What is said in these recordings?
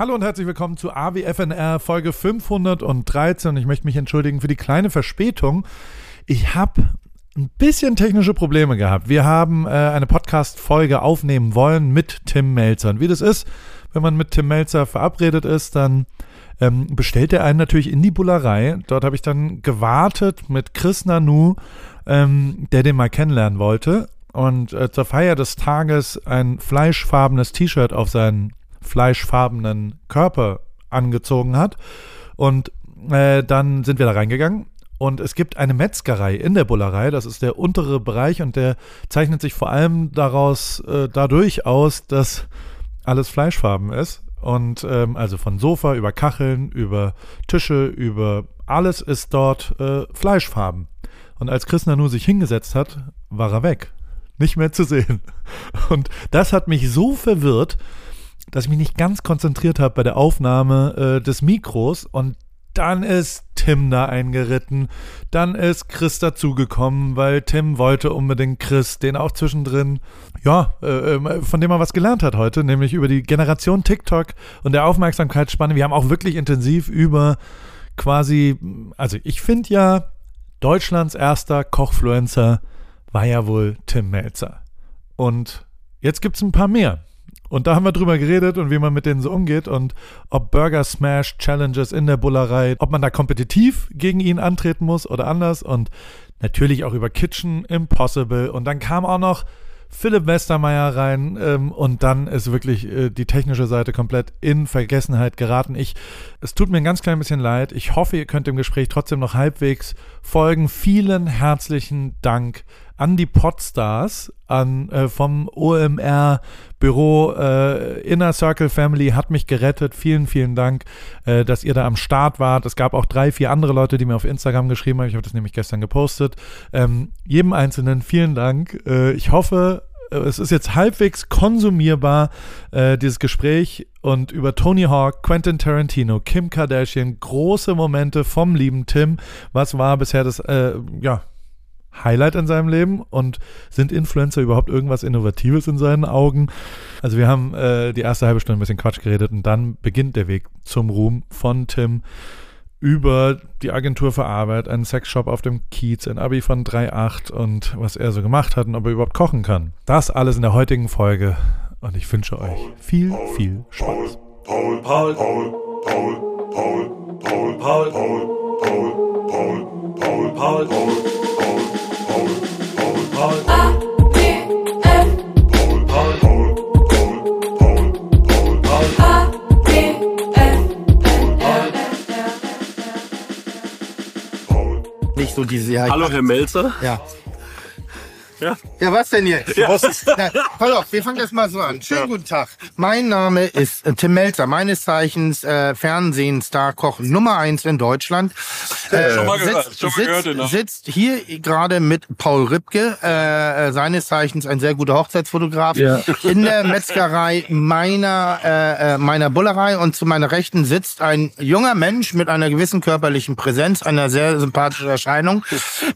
Hallo und herzlich willkommen zu AWFNR Folge 513. Ich möchte mich entschuldigen für die kleine Verspätung. Ich habe ein bisschen technische Probleme gehabt. Wir haben äh, eine Podcast-Folge aufnehmen wollen mit Tim Melzer. Und wie das ist, wenn man mit Tim Melzer verabredet ist, dann ähm, bestellt er einen natürlich in die Bullerei. Dort habe ich dann gewartet mit Chris Nanu, ähm, der den mal kennenlernen wollte. Und äh, zur Feier des Tages ein fleischfarbenes T-Shirt auf seinen fleischfarbenen Körper angezogen hat. Und äh, dann sind wir da reingegangen. Und es gibt eine Metzgerei in der Bullerei, das ist der untere Bereich und der zeichnet sich vor allem daraus äh, dadurch aus, dass alles fleischfarben ist. Und ähm, also von Sofa über Kacheln, über Tische, über alles ist dort äh, Fleischfarben. Und als Chris Nanu sich hingesetzt hat, war er weg. Nicht mehr zu sehen. Und das hat mich so verwirrt, dass ich mich nicht ganz konzentriert habe bei der Aufnahme äh, des Mikros und dann ist Tim da eingeritten. Dann ist Chris dazugekommen, weil Tim wollte unbedingt Chris, den auch zwischendrin, ja, äh, ähm, von dem er was gelernt hat heute, nämlich über die Generation TikTok und der Aufmerksamkeitsspanne. Wir haben auch wirklich intensiv über quasi, also ich finde ja, Deutschlands erster Kochfluencer war ja wohl Tim Melzer. Und jetzt gibt es ein paar mehr. Und da haben wir drüber geredet und wie man mit denen so umgeht und ob Burger Smash Challenges in der Bullerei, ob man da kompetitiv gegen ihn antreten muss oder anders und natürlich auch über Kitchen Impossible. Und dann kam auch noch Philipp Westermeier rein ähm, und dann ist wirklich äh, die technische Seite komplett in Vergessenheit geraten. Ich, es tut mir ein ganz klein bisschen leid. Ich hoffe, ihr könnt dem Gespräch trotzdem noch halbwegs folgen. Vielen herzlichen Dank an die Podstars, an äh, vom OMR Büro äh, Inner Circle Family hat mich gerettet. Vielen, vielen Dank, äh, dass ihr da am Start wart. Es gab auch drei, vier andere Leute, die mir auf Instagram geschrieben haben. Ich habe das nämlich gestern gepostet. Ähm, jedem Einzelnen vielen Dank. Äh, ich hoffe, äh, es ist jetzt halbwegs konsumierbar, äh, dieses Gespräch und über Tony Hawk, Quentin Tarantino, Kim Kardashian, große Momente vom lieben Tim. Was war bisher das, äh, ja, Highlight in seinem Leben und sind Influencer überhaupt irgendwas Innovatives in seinen Augen? Also wir haben äh, die erste halbe Stunde ein bisschen Quatsch geredet und dann beginnt der Weg zum Ruhm von Tim über die Agentur für Arbeit, einen Sexshop auf dem Kiez, ein Abi von 3,8 und was er so gemacht hat und ob er überhaupt kochen kann. Das alles in der heutigen Folge und ich wünsche euch viel, viel Spaß. Paul, Paul, Paul, Paul, Paul, Paul, Paul, Paul, Paul, Paul, Paul, Paul, Paul. Nicht so diese. Ja, Hallo, Herr Melzer. Ja. Ja. ja, was denn jetzt? Ja. Na, pass auf, wir fangen das mal so an. Schönen ja. guten Tag. Mein Name ist äh, Tim Melzer, meines Zeichens äh, Fernsehen-Star-Koch Nummer eins in Deutschland. Äh, schon mal gehört, sitzt, schon mal gehört, sitzt hier gerade mit Paul Ripke, äh, äh, seines Zeichens ein sehr guter Hochzeitsfotograf, ja. in der Metzgerei meiner, äh, äh, meiner Bullerei und zu meiner Rechten sitzt ein junger Mensch mit einer gewissen körperlichen Präsenz, einer sehr sympathischen Erscheinung,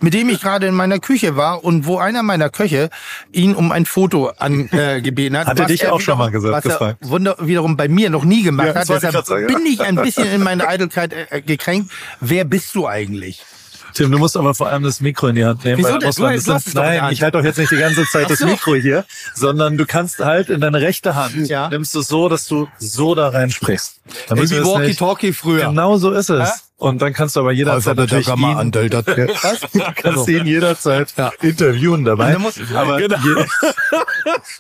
mit dem ich gerade in meiner Küche war und wo einer meiner meiner Köche ihn um ein Foto angebeten äh, hat. Hat er dich auch schon mal gesagt, was er wunder, wiederum bei mir noch nie gemacht ja, hat. Deshalb ich sagen, bin ich ein bisschen in meine Eitelkeit äh, gekränkt. Wer bist du eigentlich? Tim, du musst aber vor allem das Mikro in die Hand nehmen. Wieso denn? Du, du hast nein, ich halte doch jetzt nicht die ganze Zeit das Mikro hier, sondern du kannst halt in deine rechte Hand, ja. nimmst du so, dass du so da reinsprichst. Wie Walkie-Talkie früher. Genau so ist es. Ja? Und dann kannst du aber jederzeit also, natürlich ihn, Andel, das, du kannst ihn jederzeit ja. interviewen dabei. aber genau. je,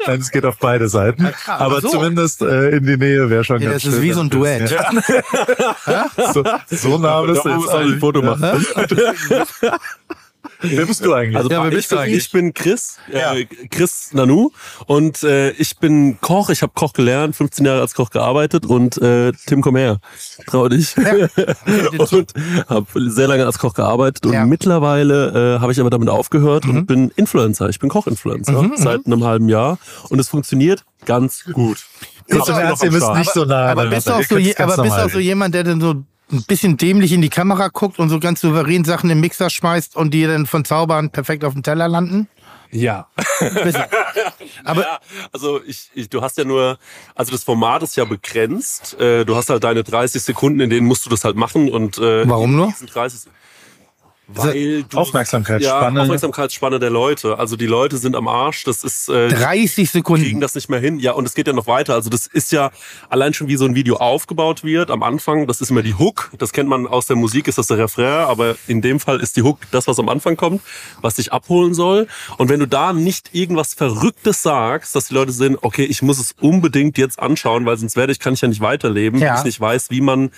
nein, es geht auf beide Seiten. Ja, aber so. zumindest äh, in die Nähe wäre schon ja, ganz Das ist wie so ein Duett. Ja. so, so nah bist du jetzt ein Foto machen. Wer bist du eigentlich? Also, ja, wer bist du eigentlich? Ich bin Chris, äh, Chris Nanu und äh, ich bin Koch. Ich habe Koch gelernt, 15 Jahre als Koch gearbeitet und äh, Tim, komm her, trau dich. Ja. und habe sehr lange als Koch gearbeitet und ja. mittlerweile äh, habe ich aber damit aufgehört mhm. und bin Influencer. Ich bin Koch-Influencer mhm, seit einem halben Jahr und es funktioniert ganz gut. Ist ihr müsst nicht so nah. Aber, bist, du auch so, aber bist auch so jemand, der denn so ein bisschen dämlich in die Kamera guckt und so ganz souverän Sachen im Mixer schmeißt und die dann von Zaubern perfekt auf dem Teller landen? Ja. Aber ja, also ich, ich, du hast ja nur, also das Format ist ja begrenzt. Äh, du hast halt deine 30 Sekunden, in denen musst du das halt machen und äh, Warum nur? 30, weil du, Aufmerksamkeitsspanne. Ja, Aufmerksamkeitsspanne der Leute. Also die Leute sind am Arsch. Das ist äh, 30 Sekunden. Kriegen das nicht mehr hin. Ja, und es geht ja noch weiter. Also das ist ja allein schon wie so ein Video aufgebaut wird am Anfang. Das ist immer die Hook. Das kennt man aus der Musik, ist das der Refrain. Aber in dem Fall ist die Hook das, was am Anfang kommt, was dich abholen soll. Und wenn du da nicht irgendwas Verrücktes sagst, dass die Leute sehen, okay, ich muss es unbedingt jetzt anschauen, weil sonst werde ich, kann ich ja nicht weiterleben, ja. wenn ich nicht weiß, wie man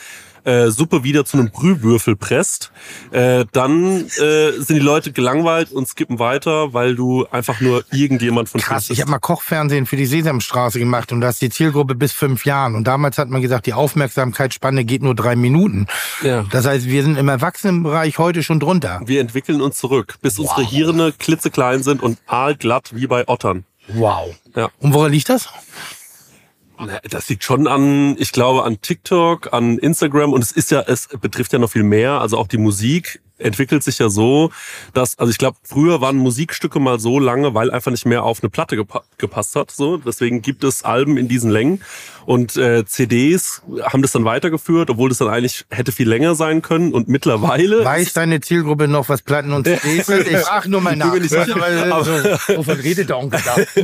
äh, Suppe wieder zu einem Brühwürfel presst, äh, dann äh, sind die Leute gelangweilt und skippen weiter, weil du einfach nur irgendjemand von Krass, ich habe mal Kochfernsehen für die Sesamstraße gemacht und da ist die Zielgruppe bis fünf Jahren. Und damals hat man gesagt, die Aufmerksamkeitsspanne geht nur drei Minuten. Ja. Das heißt, wir sind im Erwachsenenbereich heute schon drunter. Wir entwickeln uns zurück, bis wow. unsere Hirne klitzeklein sind und aalglatt wie bei Ottern. Wow. Ja. Und woran liegt das? Das liegt schon an, ich glaube, an TikTok, an Instagram und es ist ja, es betrifft ja noch viel mehr. Also auch die Musik entwickelt sich ja so, dass, also ich glaube, früher waren Musikstücke mal so lange, weil einfach nicht mehr auf eine Platte gepa gepasst hat. So, deswegen gibt es Alben in diesen Längen und äh, CDs haben das dann weitergeführt, obwohl das dann eigentlich hätte viel länger sein können. Und mittlerweile weiß deine Zielgruppe noch, was Platten und CDs sind? Ich frage nur mal nach. Ich sicher, weil, aber, wovon redet der Onkel da?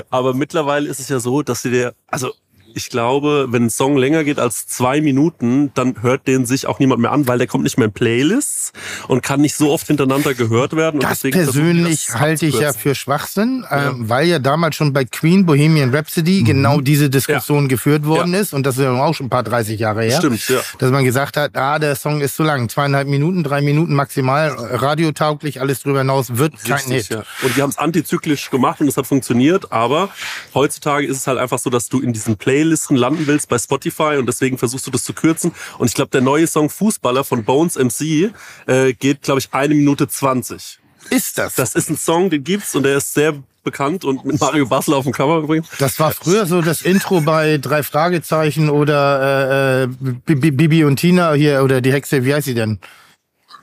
aber mittlerweile ist es ja so, dass sie der, also ich glaube, wenn ein Song länger geht als zwei Minuten, dann hört den sich auch niemand mehr an, weil der kommt nicht mehr in Playlists und kann nicht so oft hintereinander gehört werden. Das persönlich das halte ich ja für Schwachsinn, ja. Ähm, weil ja damals schon bei Queen Bohemian Rhapsody mhm. genau diese Diskussion ja. geführt worden ja. ist und das ist ja auch schon ein paar 30 Jahre her. Stimmt, ja. Dass man gesagt hat, ah, der Song ist zu lang, zweieinhalb Minuten, drei Minuten maximal, radiotauglich, alles drüber hinaus wird Richtig, kein Hit. Und die haben es antizyklisch gemacht und es hat funktioniert, aber heutzutage ist es halt einfach so, dass du in diesen Playlists Playlisten landen willst bei Spotify und deswegen versuchst du das zu kürzen. Und ich glaube, der neue Song Fußballer von Bones MC äh, geht, glaube ich, eine Minute zwanzig. Ist das? Das ist ein Song, den gibt's und der ist sehr bekannt und mit Mario Basler auf dem Cover übrigens. Das war früher so das Intro bei drei Fragezeichen oder äh, äh Bibi und Tina hier oder die Hexe, wie heißt sie denn?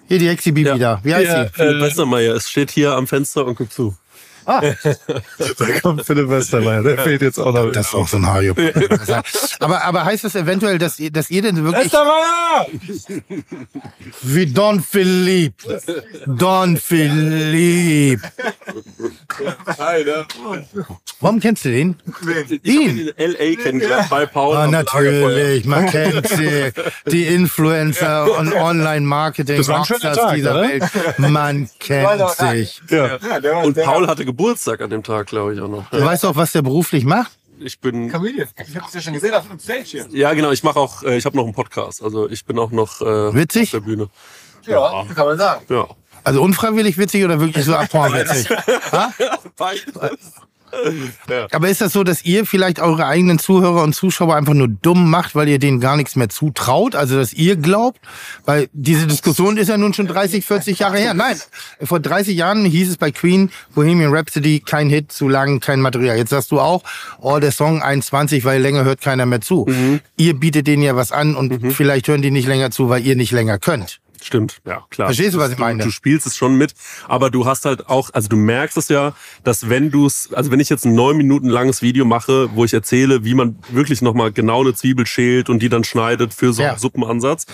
Hier die Hexe Bibi ja. da. Wie heißt ja, sie? Äh, Westermeier. Es steht hier am Fenster und guckt zu. Ah. da kommt Philipp Westermeier, der fehlt jetzt auch noch. Das ist auch so ein Hajo. aber, aber heißt das eventuell, dass ihr, dass ihr denn wirklich... Westermeier! Wie Don Philippe. Don Philippe. Warum kennst du den? Ich ihn? in L.A. kennengelernt bei Paul. Ah, natürlich, man kennt sie. Die Influencer und Online-Marketing-Rockstars dieser oder? Welt. Man kennt sich. Ja. Und Paul hatte Geburtstag an dem Tag, glaube ich auch noch. Du weißt auch, was der beruflich macht? Ich bin Comedian. Ich habe es ja schon gesehen auf dem Stage hier. Ja, genau. Ich mache auch. Äh, ich habe noch einen Podcast. Also ich bin auch noch äh, witzig auf der Bühne. Ja, ja, kann man sagen. Ja. Also unfreiwillig witzig oder wirklich so apporn witzig? Ja. Aber ist das so, dass ihr vielleicht eure eigenen Zuhörer und Zuschauer einfach nur dumm macht, weil ihr denen gar nichts mehr zutraut? Also, dass ihr glaubt? Weil diese Diskussion ist ja nun schon 30, 40 Jahre her. Nein, vor 30 Jahren hieß es bei Queen, Bohemian Rhapsody, kein Hit, zu lang, kein Material. Jetzt sagst du auch, oh, der Song 21, weil länger hört keiner mehr zu. Mhm. Ihr bietet denen ja was an und mhm. vielleicht hören die nicht länger zu, weil ihr nicht länger könnt. Stimmt, ja, klar. Verstehst du, was ich meine? Du, du, spielst es schon mit, aber du hast halt auch, also du merkst es ja, dass wenn du es, also wenn ich jetzt ein neun Minuten langes Video mache, wo ich erzähle, wie man wirklich nochmal genau eine Zwiebel schält und die dann schneidet für so ja. einen Suppenansatz,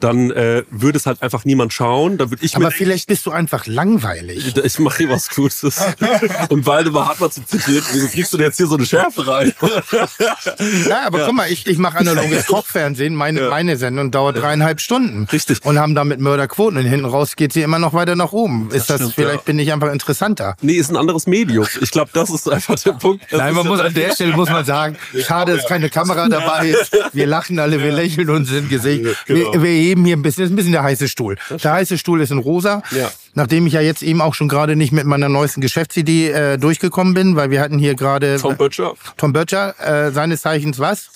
dann äh, würde es halt einfach niemand schauen. Da würde ich aber vielleicht bist du einfach langweilig. Ich, ich mache hier was Gutes. und Waldemar mal zu zitiert, wieso kriegst du denn jetzt hier so eine Schärfe rein? ja, aber ja. guck mal, ich, ich mache analoges Kochfernsehen, meine, ja. meine Sendung dauert dreieinhalb Stunden. Richtig. Und haben damit Mörderquoten und hinten raus geht sie immer noch weiter nach oben. Das ist das, stimmt, vielleicht bin ich einfach interessanter. Nee, ist ein anderes Medium. Ich glaube, das ist einfach der Punkt. Das Nein, man muss an der Stelle muss man sagen, schade, dass keine Kamera dabei ist. Wir lachen alle, wir lächeln uns ins Gesicht. Genau. Wir, wir heben hier ein bisschen, das ist ein bisschen der heiße Stuhl. Der heiße Stuhl ist in rosa. Ja. Nachdem ich ja jetzt eben auch schon gerade nicht mit meiner neuesten Geschäftsidee äh, durchgekommen bin, weil wir hatten hier gerade Tom Böttcher. Tom Böttcher, äh, seines Zeichens was?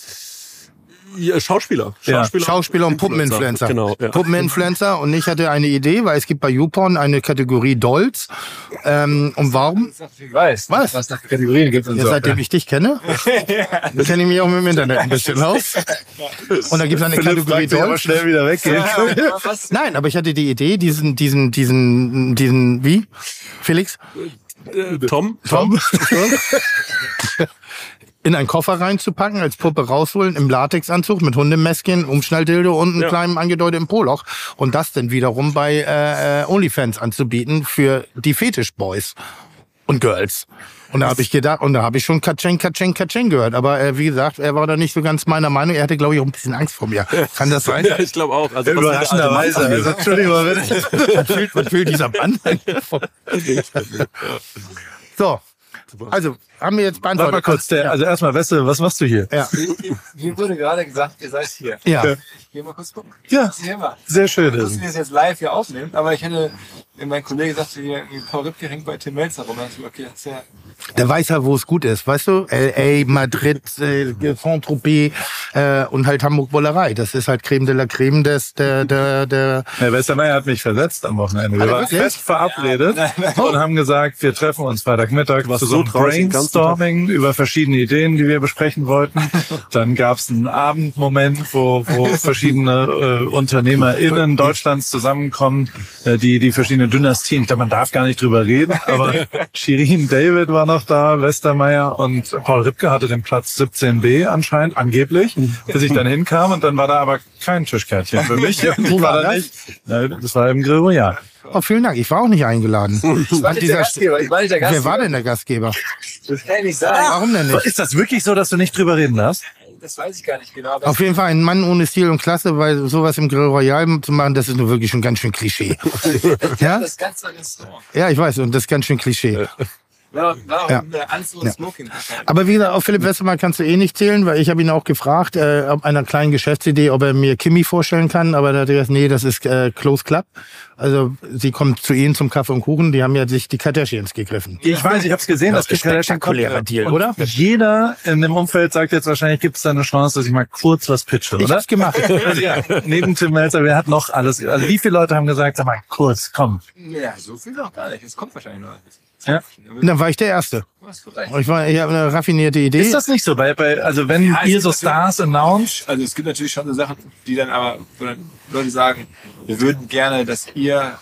Ja, Schauspieler. Schauspieler, ja. Schauspieler und Puppeninfluencer. Genau. Ja. Puppeninfluencer. Und ich hatte eine Idee, weil es gibt bei YouPorn eine Kategorie Dolls. Ähm, und warum? Ich weiß. Was? Was nach Kategorien gibt und ja, so. Seitdem ich dich kenne, kenne ich mich auch mit dem Internet ein bisschen aus. Und da gibt es eine Philipp Kategorie Dolls. schnell wieder weggehen. Nein, aber ich hatte die Idee, diesen, diesen, diesen, diesen, wie? Felix? Äh, Tom? Tom? in einen Koffer reinzupacken, als Puppe rausholen, im Latexanzug mit Hundemäskchen, Umschnalldildo und einem Ja. kleinen angedeuteten Poloch und das dann wiederum bei äh, äh, OnlyFans anzubieten für die Fetischboys und Girls. Und da habe ich gedacht, und da habe ich schon Katscheng, Katscheng, Katscheng gehört. Aber äh, wie gesagt, er war da nicht so ganz meiner Meinung. Er hatte, glaube ich, auch ein bisschen Angst vor mir. Kann das sein? Ja, ich glaube auch. Also, was Überraschenderweise. Also, Entschuldigung, was, will, was will dieser Mann? so, also haben wir jetzt Warte beantwortet. mal kurz, der, also erstmal, du, was machst du hier? Ja, Mir wurde gerade gesagt, ihr seid hier. ja. Geh mal kurz gucken. Ja, sehr schön. Ich wusste, wie das jetzt live hier aufnehmen, aber ich hätte, mein Kollege sagte hier, Paul Ripke hängt bei Tim Melzer rum. Ich, okay, das ist ja, Der weiß ja, wo es gut ist, weißt du? L.A., Madrid, äh, Saint-Tropez äh, und halt Hamburg-Bollerei. Das ist halt Creme de la Creme des, der, der, der... Herr Westermeier hat mich versetzt am Wochenende. Wir waren fest verabredet und haben gesagt, wir treffen uns Freitagmittag warst zu so einem? Brainstorming über verschiedene Ideen, die wir besprechen wollten. Dann gab es einen Abendmoment, wo, wo verschiedene äh, UnternehmerInnen Deutschlands zusammenkommen, äh, die die verschiedenen Dynastien, ich glaube, man darf gar nicht drüber reden, aber Shirin David war noch da, Westermeier und Paul Ripke hatte den Platz 17b anscheinend, angeblich, bis ich dann hinkam und dann war da aber kein Tischkärtchen für mich. Und ich war da das? nicht. Das war im Grill Royal. Oh, vielen Dank, ich war auch nicht eingeladen. ich war nicht der Gastgeber, ich war nicht der Wer Gastgeber. war denn der Gastgeber? Das kann ich nicht sagen. Warum denn nicht? Ist das wirklich so, dass du nicht drüber reden darfst? Das weiß ich gar nicht genau. Auf jeden Fall ein Mann ohne Stil und Klasse, weil sowas im Grill Royal zu machen, das ist nur wirklich schon ganz schön Klischee. ja? Das ganze Restaurant. Ja, ich weiß, und das ist ganz schön Klischee. Warum, warum Ja. ja. Anzug und Ja. Smoking? Aber wie gesagt, auf Philipp Westermann kannst du eh nicht zählen, weil ich habe ihn auch gefragt, äh, ob einer kleinen Geschäftsidee, ob er mir Kimi vorstellen kann, aber da hat er gesagt, nee, das ist äh, Close Club. Also sie kommt zu ihnen zum Kaffee und Kuchen, die haben ja sich die Kardashians gegriffen. Ich weiß, ich habe es gesehen, das ist spektakulärer Deal, oder? Jeder in dem Umfeld sagt jetzt wahrscheinlich, gibt es da eine Chance, dass ich mal kurz was pitche, Ich oder? hab's gemacht. Also ja, neben Tim Melzer, wer hat noch alles? Also wie viele Leute haben gesagt, sag mal, kurz, komm. Ja, so viel noch gar nicht. Es kommt wahrscheinlich noch. Ja. Und dann war ich der Erste. Ich, war, ich habe eine raffinierte Idee. Ist das nicht so? Bei, bei, also wenn Ja, ihr so Stars announce, Also es gibt natürlich schon so Sachen, die dann aber, wo dann Leute sagen, wir würden gerne, dass ihr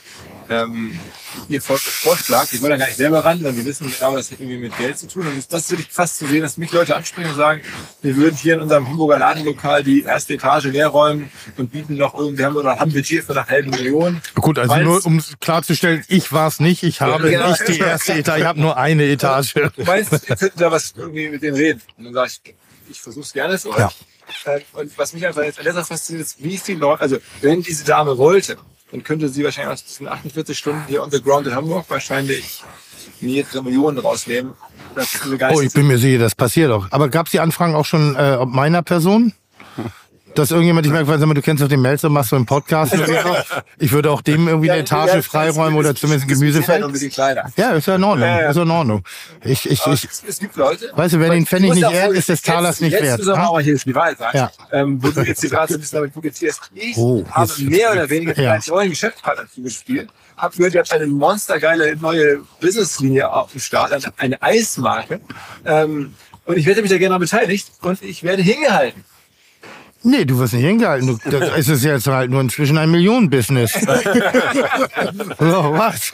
ähm, ihr Volk vorschlagt. Ich wollte da gar nicht selber ran, weil wir wissen genau, das hat irgendwie mit Geld zu tun. Und das, würde ich fast zu sehen, dass mich Leute ansprechen und sagen, wir würden hier in unserem Hamburger Ladenlokal die erste Etage leer räumen und bieten noch irgendwie, wir haben oder haben Budget für eine halbe Million. Gut, also Weil's- nur um klarzustellen, ich war es nicht. Ich habe genau. nicht die erste Etage, ich habe nur eine Etage. Du meinst, ihr könnt da was irgendwie mit denen reden. Und dann sage ich, ich versuche es gerne für euch. Ja. Ähm, Und was mich einfach jetzt an der Sache fasziniert, ist, wie viele Leute, also wenn diese Dame wollte, dann könnte sie wahrscheinlich aus diesen 48 Stunden hier on the ground in Hamburg wahrscheinlich mehrere Millionen rausnehmen. Oh, ich bin mir sicher, das passiert auch. Aber gab es die Anfragen auch schon äh, ob meiner Person? Dass irgendjemand, ich merke, sag mal, du kennst doch den Melzer, machst du einen Podcast oder so. Ich würde auch dem irgendwie eine Etage freiräumen oder zumindest ein Gemüsefeld. Ja, ist ja in Ordnung. Ja, ja. Ist ja in Ordnung. Ich, ich, ich, es, gibt Leute. Weißt du, wer den Pfennig nicht ehrt, ist des Talers jetzt, nicht jetzt wert. Müssen wir auch hier Wahrheit sagen. Ja. Ähm, wo du jetzt gerade ein bisschen damit publizierst. Ich Oh, habe jetzt- mehr oder weniger Ja. als neuen Geschäftspartner zugespielt. Hab gehört, ihr habt eine monstergeile neue Businesslinie auf dem Start, eine- eine Eismarke. Ähm, und ich werde mich da gerne mal beteiligt und ich werde hingehalten. Nee, du wirst nicht hingehalten. Du, das ist es jetzt halt nur inzwischen ein Millionen-Business. so, was?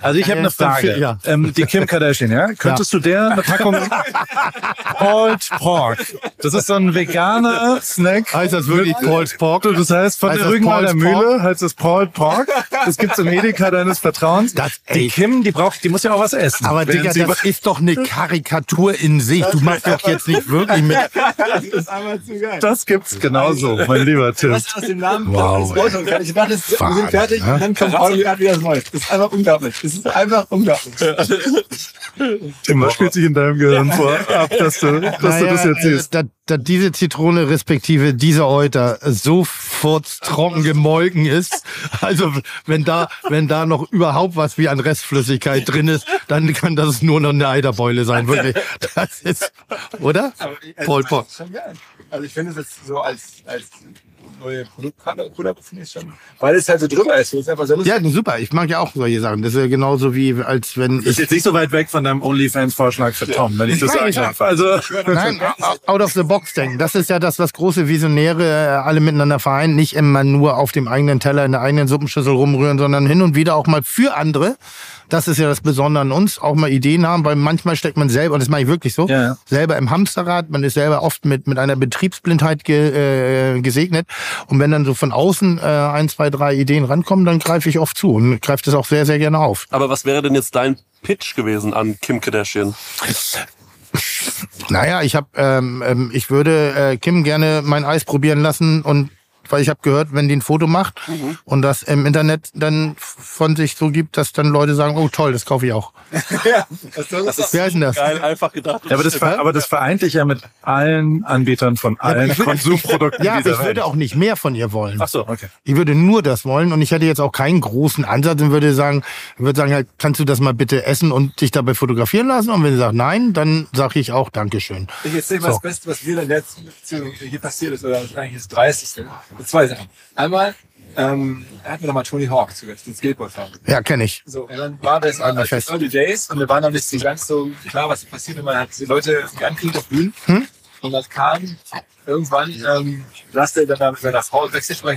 Also ich habe eine Frage. ja. Ähm, die Kim Kardashian, ja? Könntest du der eine Packung Pulled Pork? Das ist so ein veganer Snack. Heißt das wirklich Paul's Pork? Du, Das heißt, von Heißt der das Rügenwalder? Mühle heißt es Pulled Pork. Das gibt's im Edeka deines Vertrauens. Das- die. Kim, die braucht, die muss ja auch was essen. Aber Digga, sie- das ist doch eine Karikatur in sich. Du machst doch jetzt nicht wirklich mit. Das ist einfach zu geil. das gibt's genauso, mein lieber Tim. Was aus dem Namen Wow, kann. Ich dachte, das- wir sind fertig ne? und dann kommt Paul wieder das Neues. Das ist einfach unglaublich. Das ist einfach unglaublich. Tim, was spielt sich in deinem Gehirn vor, ab, dass du, dass du das jetzt siehst? Da, da diese Zitrone respektive dieser Euter so furztrocken gemolken ist, also wenn da, wenn da noch überhaupt was wie an Restflüssigkeit drin ist, dann kann das nur noch eine Eiterbeule sein, wirklich. Das ist, oder? Aber, also, Paul Also ich finde es jetzt so als, als neue Produktcover finde ich schon, weil es halt so drüber ist. ist einfach so lustig. Ja, super. Ich mag ja auch solche Sachen. Das ist ja genauso wie, als wenn Das ist ich... jetzt nicht so weit weg von deinem OnlyFans-Vorschlag für Tom, wenn ich das sagen darf. Also, Nein, out of the box denken. Das ist ja das, was große Visionäre äh, alle miteinander vereinen. Nicht immer nur auf dem eigenen Teller in der eigenen Suppenschüssel rumrühren, sondern hin und wieder auch mal für andere. Das ist ja das Besondere an uns, auch mal Ideen haben, weil manchmal steckt man selber, und das mache ich wirklich so, Ja, ja. selber im Hamsterrad, man ist selber oft mit, mit einer Betriebsblindheit ge, äh, gesegnet. Und wenn dann so von außen äh, ein, zwei, drei Ideen rankommen, dann greife ich oft zu und greife das auch sehr, sehr gerne auf. Aber was wäre denn jetzt dein Pitch gewesen an Kim Kardashian? Naja, ich habe, ähm, ähm, ich würde äh, Kim gerne mein Eis probieren lassen und weil ich habe gehört, wenn die ein Foto macht und das im Internet dann von sich so gibt, dass dann Leute sagen, oh toll, das kaufe ich auch. ja, das ist, das ist Wie heißt denn das? Geil, einfach gedacht. ja, aber, das, ver- aber das vereint dich ja mit allen Anbietern von allen würde- Konsumprodukten Ja, aber ich würde auch nicht mehr von ihr wollen. Ach so, okay. Ich würde nur das wollen und ich hätte jetzt auch keinen großen Ansatz und würde sagen, würde sagen, halt, kannst du das mal bitte essen und dich dabei fotografieren lassen? Und wenn sie sagt nein, dann sage ich auch Dankeschön. Ich erzähle mal So. das Beste, was mir in der letzten Beziehung hier passiert ist, oder das ist eigentlich das 30. Zwei Sachen. Einmal, ähm, er hat mir nochmal Tony Hawk zuletzt, den Skateboardfahrer. Ja, kenne ich. So, und dann war das Einmal an fest. Early Days und wir waren noch nicht so ganz so klar, was passiert, wenn man hat die Leute ankriegt auf Bühnen. Hm? Und das kam irgendwann, ähm, saß der dann da mit seiner Frau im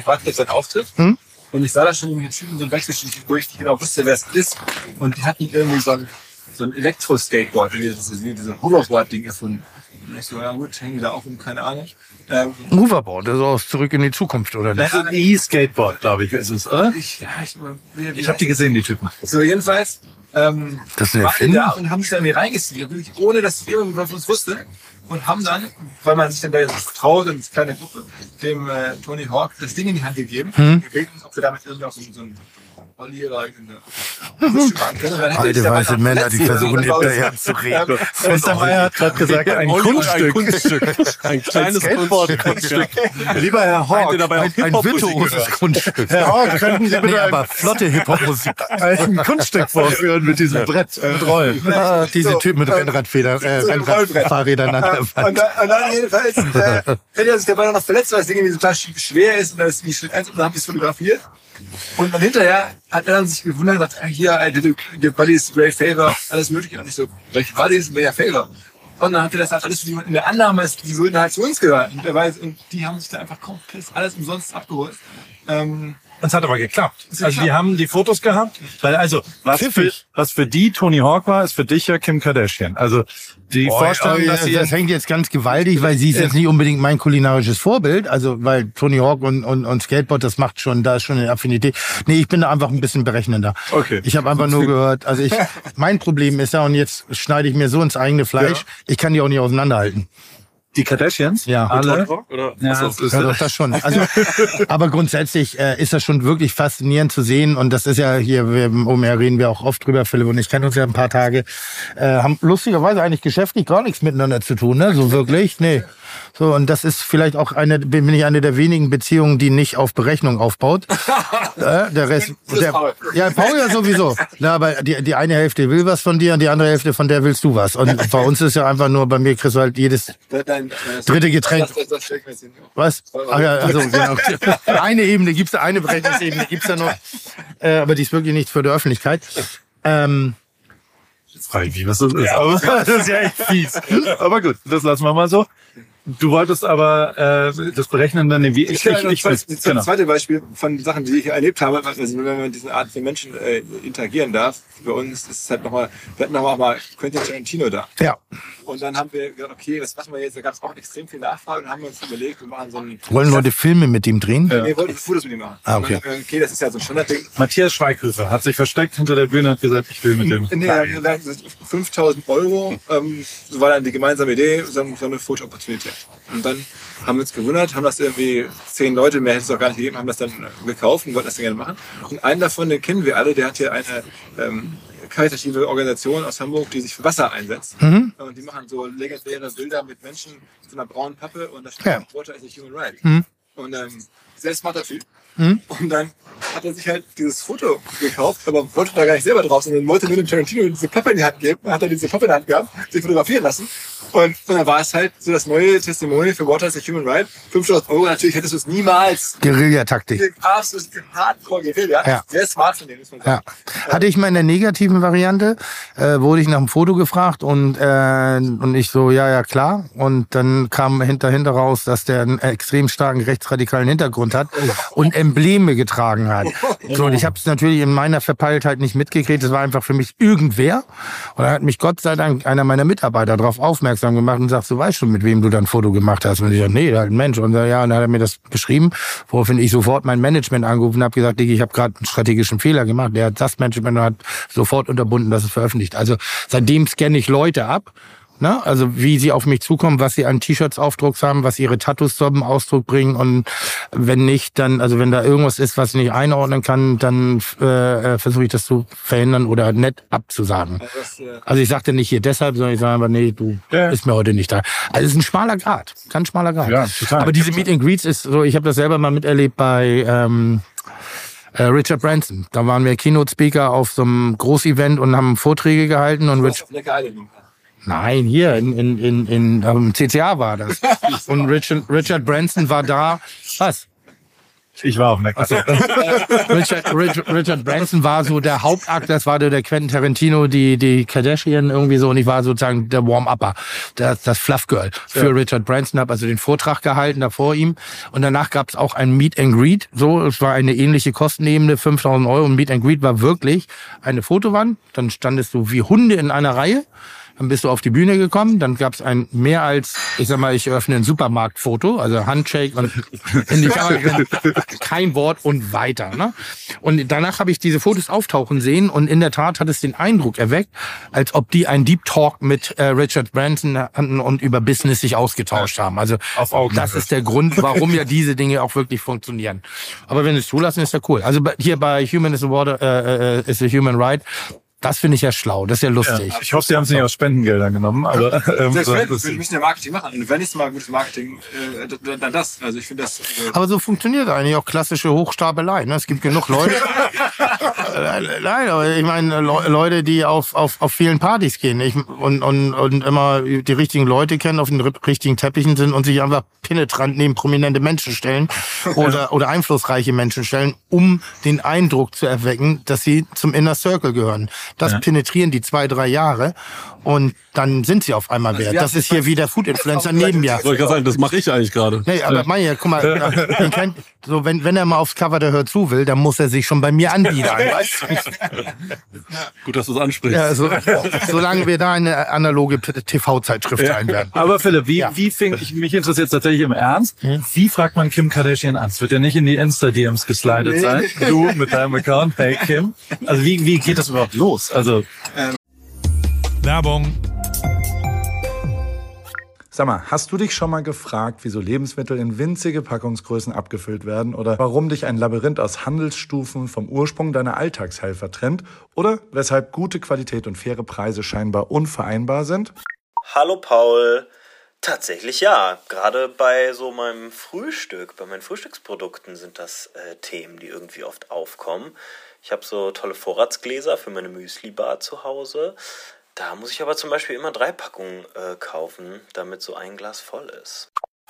warte auf seinen Auftritt. Hm? Und ich sah da schon irgendwie einen Typen so ein Wechselspiel, wo ich nicht genau wusste, wer es ist. Und die hatten irgendwie so ein, so ein Elektro-Skateboard, irgendwie dieses, dieses Hoverboard-Ding erfunden. Und ich so, ja gut, hängen die da auch um, keine Ahnung. Ähm, Hoverboard, das ist aus Zurück in die Zukunft, oder nicht? Das ist ein E-Skateboard, glaube ich, ist es, oder? ich, ja, ich, wir, Ich habe die gesehen, die Typen. So, jedenfalls, ähm, Das waren die da und haben sich da irgendwie reingestiegen, wirklich ohne dass jemand von uns wusste. Und haben dann, weil man sich dann da jetzt vertraut und kleine Gruppe, dem äh, Tony Hawk das Ding in die Hand gegeben. Hm? Gebeten, ob wir damit irgendwie auch so, so ein Dann hätte Alte weiße Männer, die versuchen, hinterher zu reden. Westermeier hat gerade gesagt, ein Kunststück. Ein Kunststück. Ein kleines Kunststück. Lieber Herr Hawk, Ein virtuoses? Kunststück. Herr Hawk, könnten Sie bitte aber flotte Hip-Hop-Musik. ein, ein Kunststück vorführen mit diesem Brett, mit Rollen? Ah, diese Typen mit Rennradfedern, äh, Rennradfahrrädern an der Wand. und dann jedenfalls, äh, hätte er sich dabei noch verletzt, weil das Ding irgendwie so total schwer ist und das ist wie Schritt eins und dann haben wir es fotografiert. Und dann hinterher hat er dann sich gewundert und gesagt, ah, hier, I did a, your buddy is a great favor, alles mögliche. Und ich so, welche buddy ist a favor? Und dann hat er das halt alles für die, in der Annahme, die würden halt zu uns gehören. Und, er weiß, und die haben sich da einfach komplett alles umsonst abgeholt. Ähm, Das hat aber geklappt. Also die haben die Fotos gehabt. Weil also was für, was für die Tony Hawk war, ist für dich ja Kim Kardashian. Also die Vorstellung, Oh, dass das, sie das hängt jetzt ganz gewaltig, weil sie ist jetzt nicht unbedingt mein kulinarisches Vorbild. Also, weil Tony Hawk und, und, und Skateboard, das macht schon, da ist schon eine Affinität. Nee, ich bin da einfach ein bisschen berechnender. Okay. Ich habe einfach nur gehört, also ich, mein Problem ist ja, und jetzt schneide ich mir so ins eigene Fleisch, ich kann die auch nicht auseinanderhalten. Die Kardashians, Ja. alle. Oder? Ja, Achso, das ist- Ja, doch, das schon. Also, aber grundsätzlich äh, ist das schon wirklich faszinierend zu sehen. Und das ist ja hier, wir, OMR reden wir auch oft drüber, Philipp und ich kennen uns ja ein paar Tage, äh, haben lustigerweise eigentlich geschäftlich gar nichts miteinander zu tun, ne? So wirklich, nee. So, und das ist vielleicht auch eine, bin ich eine der wenigen Beziehungen, die nicht auf Berechnung aufbaut. äh, der Rest, der, Paul. ja, Paul ja sowieso. Na, aber die, die eine Hälfte will was von dir und die andere Hälfte von der willst du was. Und bei uns ist ja einfach nur, bei mir kriegst du halt jedes dein, äh, Dritte Getränk. Das, das, das was? Ach ja, also genau. Eine Ebene gibt's, eine Berechnungsebene gibt's da noch. Äh, aber die ist wirklich nicht für die Öffentlichkeit. Ähm, Jetzt frage ich mich, was das ist. Aber das ist ja echt fies. Aber gut, das lassen wir mal so. Du wolltest aber äh, das Berechnen dann wie ich, Ich, ich, ich, das genau. zweite Beispiel von Sachen, die ich erlebt habe, also wenn man mit diesen Arten von Menschen äh, interagieren darf, bei uns ist es halt nochmal, wir hatten auch mal Quentin Tarantino da. ja, Und dann haben wir gesagt, okay, was machen wir jetzt? Da gab es auch extrem viel Nachfrage und haben wir uns überlegt, wir machen so ein... wollen Leute Filme mit ihm drehen? Wir wollten Fotos mit ihm machen. Ah, okay. Und, äh, okay, das ist ja so ein Standardding. Matthias Schweighöfer hat sich versteckt hinter der Bühne und hat gesagt, ich will mit dem. Nee, wir haben gesagt, 5000 Euro, ähm, so war dann die gemeinsame Idee, so eine Foto-Opportunität. Und dann haben wir uns gewundert, haben das irgendwie zehn Leute, mehr hätte es auch gar nicht gegeben, haben das dann gekauft und wollten das dann gerne machen. Und einen davon, den kennen wir alle, der hat hier eine ähm, karitative Organisation aus Hamburg, die sich für Wasser einsetzt. Mhm. Und die machen so legendäre Bilder mit Menschen mit so einer braunen Pappe und da steht Ja. Water is a human right. Mhm. Und ähm, sehr smarter Typ. Mhm. Und dann hat er sich halt dieses Foto gekauft, aber wollte da gar nicht selber drauf, sondern wollte nur dem Tarantino diese Pappe in die Hand geben. Dann hat er diese Pappe in die Hand gehabt, sich fotografieren lassen. Und, und dann war es halt so das neue Testimonial für Water is a Human Right. 500 Euro, natürlich hättest du es niemals. Guerilla-Taktik. Absolut Hardcore-Guerilla. Ja. Sehr smart von denen, muss man sagen. Ja. Hatte ich mal in der negativen Variante, äh, wurde ich nach dem Foto gefragt und, äh, und ich so, ja, ja, klar. Und dann kam hinter, hinter raus, dass der einen extrem starken rechtsradikalen Hintergrund hat oh. und Embleme getragen hat. So, und ich habe es natürlich in meiner Verpeiltheit nicht mitgekriegt. Es war einfach für mich irgendwer. Und da hat mich Gott sei Dank einer meiner Mitarbeiter darauf aufmerksam gemacht und sagt, du weißt schon, mit wem du dein Foto gemacht hast. Und ich sage, nee, halt ein Mensch. Und ja, und dann hat er mir das beschrieben, woraufhin ich sofort mein Management angerufen und habe gesagt, ich habe gerade einen strategischen Fehler gemacht. Der hat das Management hat sofort unterbunden, dass es veröffentlicht. Also seitdem scanne ich Leute ab Ne? Also wie sie auf mich zukommen, was sie an T-Shirts Aufdrucks haben, was ihre Tattoos zum Ausdruck bringen und wenn nicht, dann, also wenn da irgendwas ist, was ich nicht einordnen kann, dann äh, äh versuche ich das zu verhindern oder nett abzusagen. Also ich sagte nicht hier deshalb, sondern ich sage aber, nee, du ja. bist mir heute nicht da. Also es ist ein schmaler Grad, ganz schmaler Grad. Ja, total. Aber diese Meet and Greets ist so, ich habe das selber mal miterlebt bei ähm, äh, Richard Branson. Da waren wir Keynote Speaker auf so einem Großevent und haben Vorträge gehalten und Rich Nein, hier in, in, in, in um, CCA war das. Und Richard, Richard Branson war da. Was? Ich war auf Mac. Also, Richard, Richard, Richard Branson war so der Hauptakt, das war der Quentin Tarantino, die, die Kardashian irgendwie so und ich war sozusagen der Warm-Upper, das, das Fluff Girl für ja. Richard Branson, habe also den Vortrag gehalten da vor ihm und danach gab es auch ein Meet and Greet, so, es war eine ähnliche Kostenebene, 5000 Euro und Meet and Greet war wirklich eine Fotowand, dann standest du wie Hunde in einer Reihe dann bist du auf die Bühne gekommen, dann gab es ein mehr als, ich sag mal, ich öffne ein Supermarktfoto, also Handshake und in die Kamera, kein Wort und weiter. Ne? Und danach habe ich diese Fotos auftauchen sehen und in der Tat hat es den Eindruck erweckt, als ob die einen Deep Talk mit äh, Richard Branson hatten und über Business sich ausgetauscht haben. Also das ist der Grund, warum ja diese Dinge auch wirklich funktionieren. Aber wenn es zulassen, ist ja cool. Also hier bei Human is a, Water, äh, äh, is a Human Right das finde ich ja schlau, das ist ja lustig. Ja, ich hoffe, Sie haben es nicht aus Spendengeldern genommen, aber ähm, so, wir müssen ja Marketing machen. Und wenn ich mal gutes Marketing, äh, dann das. Also ich finde das. Äh aber so funktioniert eigentlich auch klassische Hochstapelei. Ne? Es gibt genug Leute. Nein, aber ich meine Leute, die auf, auf, auf vielen Partys gehen ich, und, und, und immer die richtigen Leute kennen, auf den richtigen Teppichen sind und sich einfach penetrant neben prominente Menschen stellen oder, oder einflussreiche Menschen stellen, um den Eindruck zu erwecken, dass sie zum Inner Circle gehören. Das ja. penetrieren die zwei, drei Jahre und dann sind sie auf einmal also wert. Das ist hier wie der Food Influencer neben mir. Soll ich gerade sagen, das mache ich eigentlich gerade. Nee, aber ja. meine, guck mal, kennt, so wenn, wenn er mal aufs Cover der Hör zu will, dann muss er sich schon bei mir anbieten. Gut, dass du es ansprichst. Ja, so, solange wir da eine analoge TV-Zeitschrift ja. einwerden. Aber Philipp, wie, ja. wie fing, ich, mich interessiert tatsächlich im Ernst, hm? wie fragt man Kim Kardashian an? Es wird ja nicht in die Insta-DMs geslidet nee. sein. Du mit deinem Account, hey Kim. Also wie, wie geht das überhaupt los? Also ähm. Werbung. Sag mal, hast du dich schon mal gefragt, wieso Lebensmittel in winzige Packungsgrößen abgefüllt werden oder warum dich ein Labyrinth aus Handelsstufen vom Ursprung deiner Alltagshelfer trennt oder weshalb gute Qualität und faire Preise scheinbar unvereinbar sind? Hallo Paul. Tatsächlich ja. Gerade bei so meinem Frühstück, bei meinen Frühstücksprodukten sind das äh, Themen, die irgendwie oft aufkommen. Ich habe so tolle Vorratsgläser für meine Müsli-Bar zu Hause. Da muss ich aber zum Beispiel immer drei Packungen äh, kaufen, damit so ein Glas voll ist.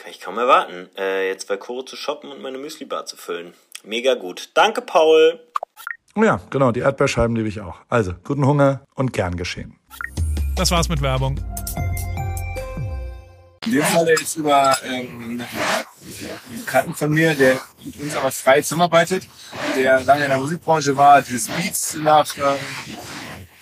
Kann ich kaum erwarten, äh, jetzt bei Koro zu shoppen und meine Müsli-Bar zu füllen. Mega gut. Danke, Paul. Oh ja, genau, die Erdbeerscheiben liebe ich auch. Also, guten Hunger und gern geschehen. Das war's mit Werbung. In dem Fall jetzt über ähm, einen Bekannten von mir, der mit uns aber frei zusammenarbeitet, der lange in der Musikbranche war, dieses Beats nach ähm,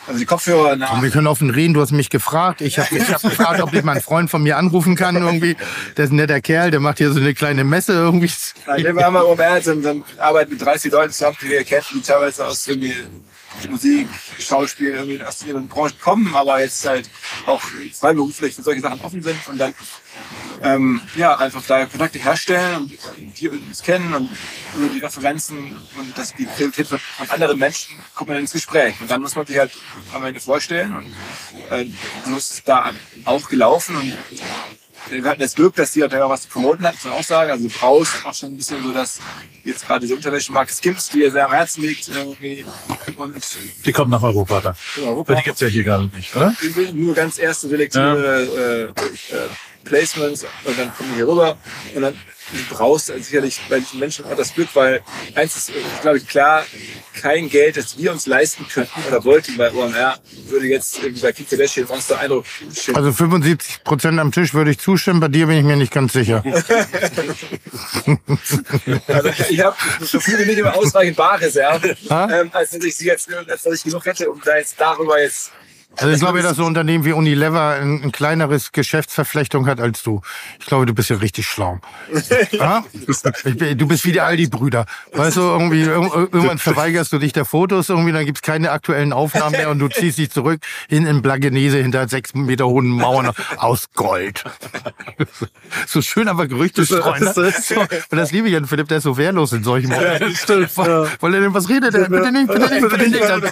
also die Kopfhörer nach. Und wir können offen reden, du hast mich gefragt. Ich habe hab gefragt, ob ich meinen Freund von mir anrufen kann irgendwie. Der ist ein netter Kerl, der macht hier so eine kleine Messe irgendwie. Nein, wir haben um Ernst und dann arbeiten mit 30 Leuten zusammen, die wir kennen, die teilweise aus irgendwie Musik, Schauspiel, irgendwie aus ihren Branchen kommen, aber jetzt halt auch freiberuflich für solche Sachen offen sind und dann ähm, ja, einfach da Kontakte herstellen und die uns kennen und über die Referenzen und das, die Qualität von, anderen Menschen kommt man ins Gespräch. Und dann muss man sich halt am Ende vorstellen und äh, so ist da auch gelaufen und wir hatten das Glück, dass die halt was zu promoten hat, muss man auch sagen. Also Braus auch schon ein bisschen so, dass jetzt gerade diese Unterwäschemarke Skims, die ihr sehr am Herzen liegt, irgendwie. Und Die kommt nach Europa dann. Europa. Die gibt's ja hier gar nicht, oder? nur ganz erste selektive äh, äh, Placements und dann kommen die hier rüber und dann du brauchst sicherlich bei diesen Menschen auch das Glück, weil eins ist, glaube ich, klar, kein Geld, das wir uns leisten könnten oder wollten bei OMR, würde jetzt bei Kim Kardashian uns der Eindruck schinden. Also 75 Prozent am Tisch würde ich zustimmen, bei dir bin ich mir nicht ganz sicher. Also ich habe so viele nicht immer ausreichend Barreserven, ähm, als dass ich sie jetzt, als dass ich genug hätte, um da jetzt darüber jetzt Also ich glaube, dass so ein Unternehmen wie Unilever ein, ein kleineres Geschäftsverflechtung hat als du. Ich glaube, du bist ja richtig schlau. ja? Du bist wie die Aldi-Brüder. Weißt du, irgendwie, irg- irgendwann verweigerst du dich der Fotos, irgendwie, dann gibt's keine aktuellen Aufnahmen mehr und du ziehst dich zurück in, in Blagenese hinter sechs Meter hohen Mauern aus Gold. so schön aber Gerüchte streuen. Ne? So, und das liebe ich an Philipp, der ist so wehrlos in solchen Momenten. Weil er denn, was redet er? Bitte nicht, bitte nicht, bitte nicht. Dann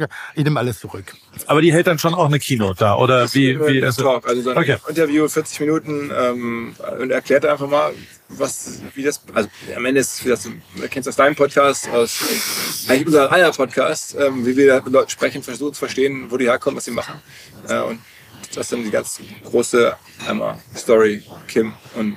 ja Ich nehme alles zurück. Aber die hält dann schon auch eine Keynote da, oder wie? wie das Talk, also so ein Okay. Interview, 40 Minuten ähm, und erklärt einfach mal, was, wie das, also am Ende ist wie das, du kennst aus deinem Podcast, aus eigentlich unser aller Podcast, ähm, wie wir mit Leuten sprechen, versuchen zu verstehen, wo die herkommen, was sie machen. Äh, und das ist dann die ganz große einmal Story, Kim und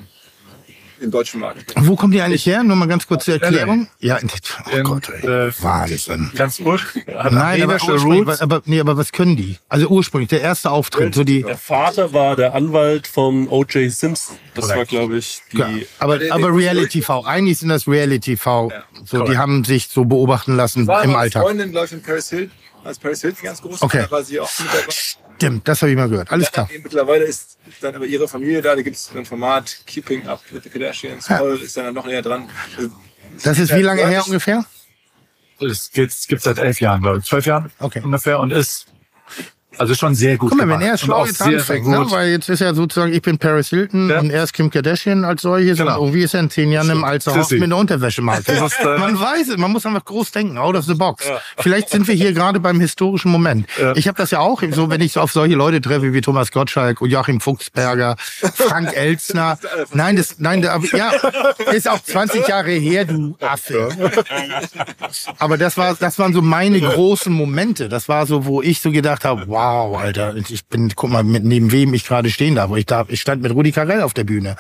im deutschen Markt. Wo kommt die eigentlich her? Nur mal ganz kurz zur Erklärung. Ja, in, oh In, Gott, ey. äh, Wahnsinn. Ganz ursprünglich. Nein, aber, ursprünglich, was- aber, nee, aber was können die? Also ursprünglich, der erste Auftritt, so die, Der Vater war der Anwalt von O.J. Simpson. Das war, glaube ich, die. ja, aber, aber Reality TV, eigentlich sind das Reality TV. So, die haben sich so beobachten lassen War im meine Alltag. Freundin, glaube ich, in Paris Hilton, als Paris Hilton ganz groß Okay. war sie auch mit dabei. Stimmt, das habe ich mal gehört. Alles klar. Mittlerweile ist dann aber ihre Familie da, da gibt es ein Format Keeping Up with the Kardashians. Paul ist dann noch näher dran. Das ist wie lange her ungefähr? Das gibt's, gibt's seit elf Jahren, glaube ich. Zwölf Jahren Okay. ungefähr und ist also schon sehr gut Guck mal, wenn er schlau jetzt anfängt, ne? weil jetzt ist ja sozusagen, ich bin Paris Hilton Ja. und er ist Kim Kardashian als solches Genau. und irgendwie ist er in zehn Jahren im Alter Chrissy. mit einer Unterwäschemarke. Ist, äh, man weiß es, man muss einfach groß denken, out of the box. Vielleicht sind wir hier gerade beim historischen Moment. Ich habe das ja auch, so wenn ich so auf solche Leute treffe wie Thomas Gottschalk Joachim Fuchsberger, Frank Elstner. Nein, das, nein, da- ja, ist auch 20 Jahre her, du Affe. Aber das war, das waren so meine großen Momente. Das war so, wo ich so gedacht habe, wow, Alter, ich bin, guck mal, mit, neben wem ich gerade stehen darf. Ich, darf. ich stand mit Rudi Carell auf der Bühne.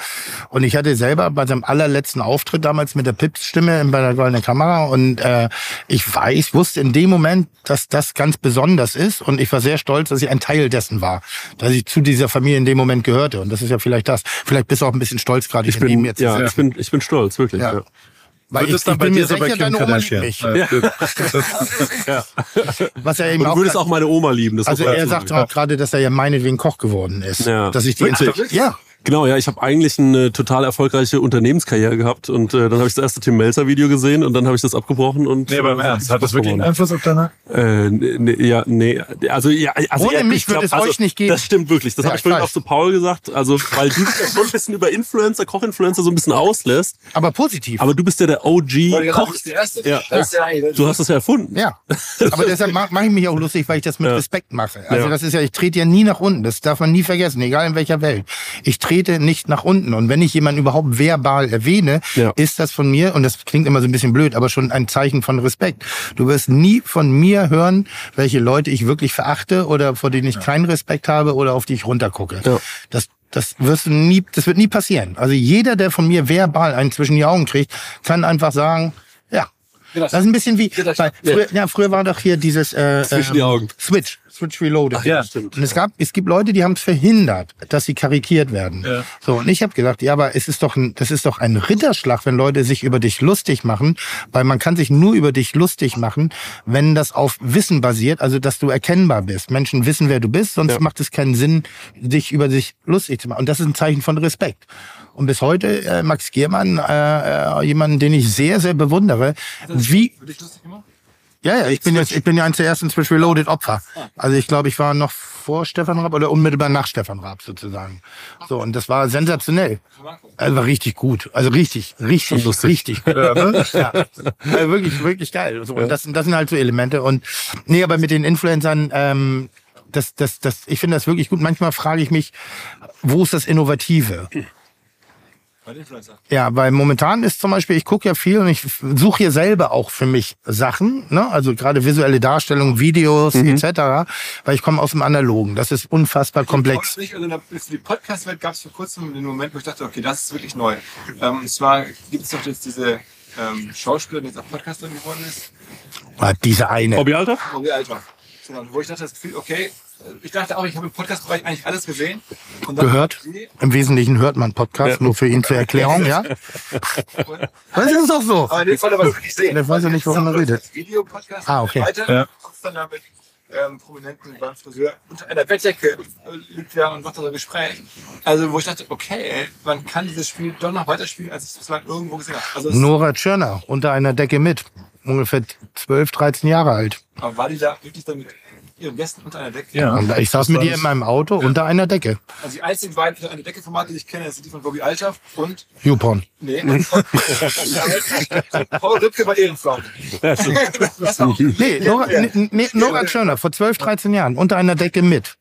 Und ich hatte selber bei seinem allerletzten Auftritt damals mit der Pips-Stimme bei der Goldenen Kamera und äh, ich weiß, wusste in dem Moment, dass das ganz besonders ist und ich war sehr stolz, dass ich ein Teil dessen war, dass ich zu dieser Familie in dem Moment gehörte und das ist ja vielleicht das. Vielleicht bist du auch ein bisschen stolz gerade Ich bin, zu ja, ich bin, ich bin stolz, wirklich. Ja. Ja. Weil Wird ich, dann ich bei bin dir mir so bei sicher, Kim deine Oma liebt mich. Ja. Was er eben Und auch würdest auch meine Oma lieben. Das Also er sagt auch gerade, dass er ja meinetwegen Koch geworden ist. Ja. Dass ich die Ja, Genau, ja, ich habe eigentlich eine total erfolgreiche Unternehmenskarriere gehabt und äh, dann habe ich das erste Tim Melzer Video gesehen und dann habe ich das abgebrochen und Nee, aber im Ernst, hat das wirklich einen Einfluss auf deine? Äh, nee, ja, nee, also ja, also Ohne ja, mich würde es also, euch nicht geben. Das stimmt wirklich. Das Ja, habe ich vorhin auch zu Paul gesagt. Also weil du dich ja schon ein bisschen über Influencer, Kochinfluencer so ein bisschen auslässt. Aber positiv. Aber du bist ja der OG Koch. der erste. Ja. Ja Du hast das ja erfunden. Ja, aber deshalb mache mach ich mich auch lustig, weil ich das mit Ja. Respekt mache. Also Ja. das ist ja, ich trete ja nie nach unten. Das darf man nie vergessen, egal in welcher Welt. Ich trete nicht nach unten. Und wenn ich jemanden überhaupt verbal erwähne, Ja. ist das von mir, und das klingt immer so ein bisschen blöd, aber schon ein Zeichen von Respekt. Du wirst nie von mir hören, welche Leute ich wirklich verachte oder vor denen ich keinen Respekt habe oder auf die ich runtergucke. Ja. Das das wirst du nie, das wird nie passieren. Also jeder, der von mir verbal einen zwischen die Augen kriegt, kann einfach sagen, ja, das ist ein bisschen wie, weil früher, ja, früher war doch hier dieses äh, Zwischen die Augen. Switch, Switch Reloaded. ja, stimmt. Und es gab, es gibt Leute, die haben es verhindert, dass sie karikiert werden. Ja. So und ich habe gesagt, ja, aber es ist doch, ein, das ist doch ein Ritterschlag, wenn Leute sich über dich lustig machen, weil man kann sich nur über dich lustig machen, wenn das auf Wissen basiert, also dass du erkennbar bist. Menschen wissen, wer du bist, sonst Ja. macht es keinen Sinn, dich über dich lustig zu machen. Und das ist ein Zeichen von Respekt. Und bis heute äh, Max Giermann, äh, äh, jemanden, den ich sehr, sehr bewundere, wie Für dich lustig gemacht? ja, ja, ich bin jetzt, ich bin ja eins der ersten Switch Reloaded Opfer. Also ich glaube, ich war noch vor Stefan Raab oder unmittelbar nach Stefan Raab sozusagen. So, und das war sensationell. Also war richtig gut. Also richtig, richtig, richtig. Ja, ne? ja. Also wirklich, wirklich geil. So, und das, das sind halt so Elemente. Und nee, aber mit den Influencern, ähm, das, das, das, ich finde das wirklich gut. Manchmal frage ich mich, wo ist das Innovative? Bei den Influencer. Ja, weil momentan ist zum Beispiel, ich gucke ja viel und ich suche hier selber auch für mich Sachen, ne? also gerade visuelle Darstellung, Videos etc., weil ich komme aus dem Analogen. Das ist unfassbar komplex. Nicht, also in der, Podcast-Welt gab es vor kurzem den Moment, wo ich dachte, okay, das ist wirklich neu. Ähm, und zwar gibt es doch jetzt diese ähm, Schauspieler, die jetzt auch Podcasterin geworden ist, Ah, Diese eine. Hobby Alter? wo wir alt waren. Genau, wo ich dachte, das Gefühl, okay, ich dachte auch, ich habe im Podcast-Bereich eigentlich alles gesehen. Und Gehört. Im Wesentlichen hört man Podcast, nur für ihn zur Erklärung, ja? Das ist doch so. Aber in dem Fall aber wirklich sehen. Der weiß ja nicht, wovon er redet. Videopodcast. Ah, okay. Weiter Ja. dann da mit ähm, Prominenten beim Friseur unter einer Bettdecke äh, liegt da und macht da so ein Gespräch. Also wo ich dachte, okay, man kann dieses Spiel doch noch weiterspielen, als ich es bislang irgendwo gesehen habe. Also Nora Tschirner, unter einer Decke mit. Ungefähr 12, 13 Jahre alt. aber war die da wirklich dann mit ihren Gästen unter einer Decke? Ja. Und ich saß mit ihr in meinem Auto unter einer Decke. Also die einzigen beiden unter einer Decke-Formate, die ich kenne, sind die von Bobby Altschaf und YouPorn. nee, von Paul Rübke bei Ehrenfrau. Nee, Nora, nee, nee, Nora Tschirner, vor 12, 13 Jahren, unter einer Decke mit.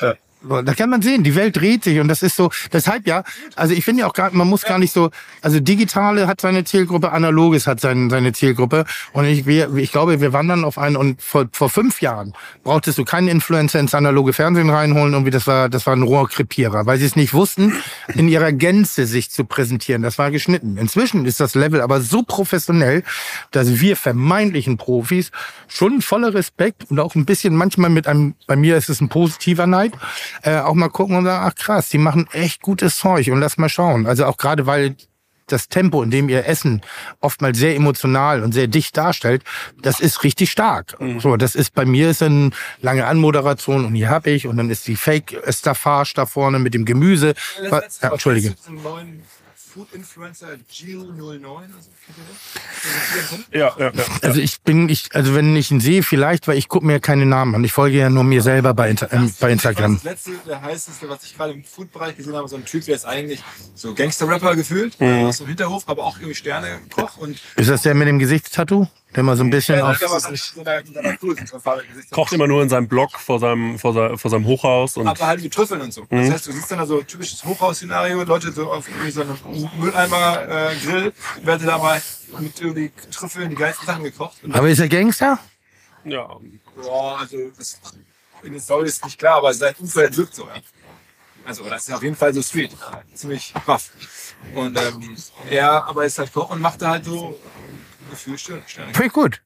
Ja. Da kann man sehen, die Welt dreht sich und das ist so, deshalb ja, also ich finde ja auch gar, man muss gar nicht so, also digitale hat seine Zielgruppe, analoges hat seine, seine Zielgruppe und ich, wir, ich glaube, wir wandern auf einen und vor, vor fünf Jahren brauchtest du keinen Influencer ins analoge Fernsehen reinholen irgendwie, das war, das war ein Rohrkrepierer, weil sie es nicht wussten, in ihrer Gänze sich zu präsentieren, das war geschnitten. Inzwischen ist das Level aber so professionell, dass wir vermeintlichen Profis schon voller Respekt und auch ein bisschen manchmal mit einem, bei mir ist es ein positiver Neid, äh, auch mal gucken und sagen, ach krass, die machen echt gutes Zeug und lass mal schauen. Also auch gerade weil das Tempo, in dem ihr Essen oftmals sehr emotional und sehr dicht darstellt, das ist richtig stark. So, das ist bei mir ist eine lange Anmoderation und hier hab ich und dann ist die Fake Staffage da vorne mit dem Gemüse. Ja, Entschuldige. Einen neuen Food-Influencer Gio09. Also? Ja, ja, ja. Also ich bin, ich, also wenn ich ihn sehe, vielleicht, weil ich gucke mir keine Namen an. Ich folge ja nur mir selber bei, Inter ähm, bei Instagram. Das letzte, der heißeste, was ich gerade im Food-Bereich gesehen habe, so ein Typ, der ist eigentlich so Gangster-Rapper gefühlt, Mhm. aus dem Hinterhof, aber auch irgendwie Sterne-Koch und Ist das der mit dem Gesichtstattoo? Der mal so ein bisschen ja, auf. Kocht immer nur in seinem Blog vor seinem, vor, sein, vor seinem Hochhaus und aber halt mit Trüffeln und so. Mhm. Das heißt, du siehst dann da so typisches Hochhaus-Szenario, Leute so auf irgendwie so einem Mülleimer-Grill, werden da mal mit irgendwie Trüffeln die geilsten Sachen gekocht. Und Aber ist er Gangster? ja, Boah, also das in der Story ist nicht klar, aber sein Umfeld wirkt so, ja. Also das ist auf jeden Fall so street. Ziemlich rough. Und ähm, er aber ist halt Koch und macht da halt so Gefühl. Finde ich gut.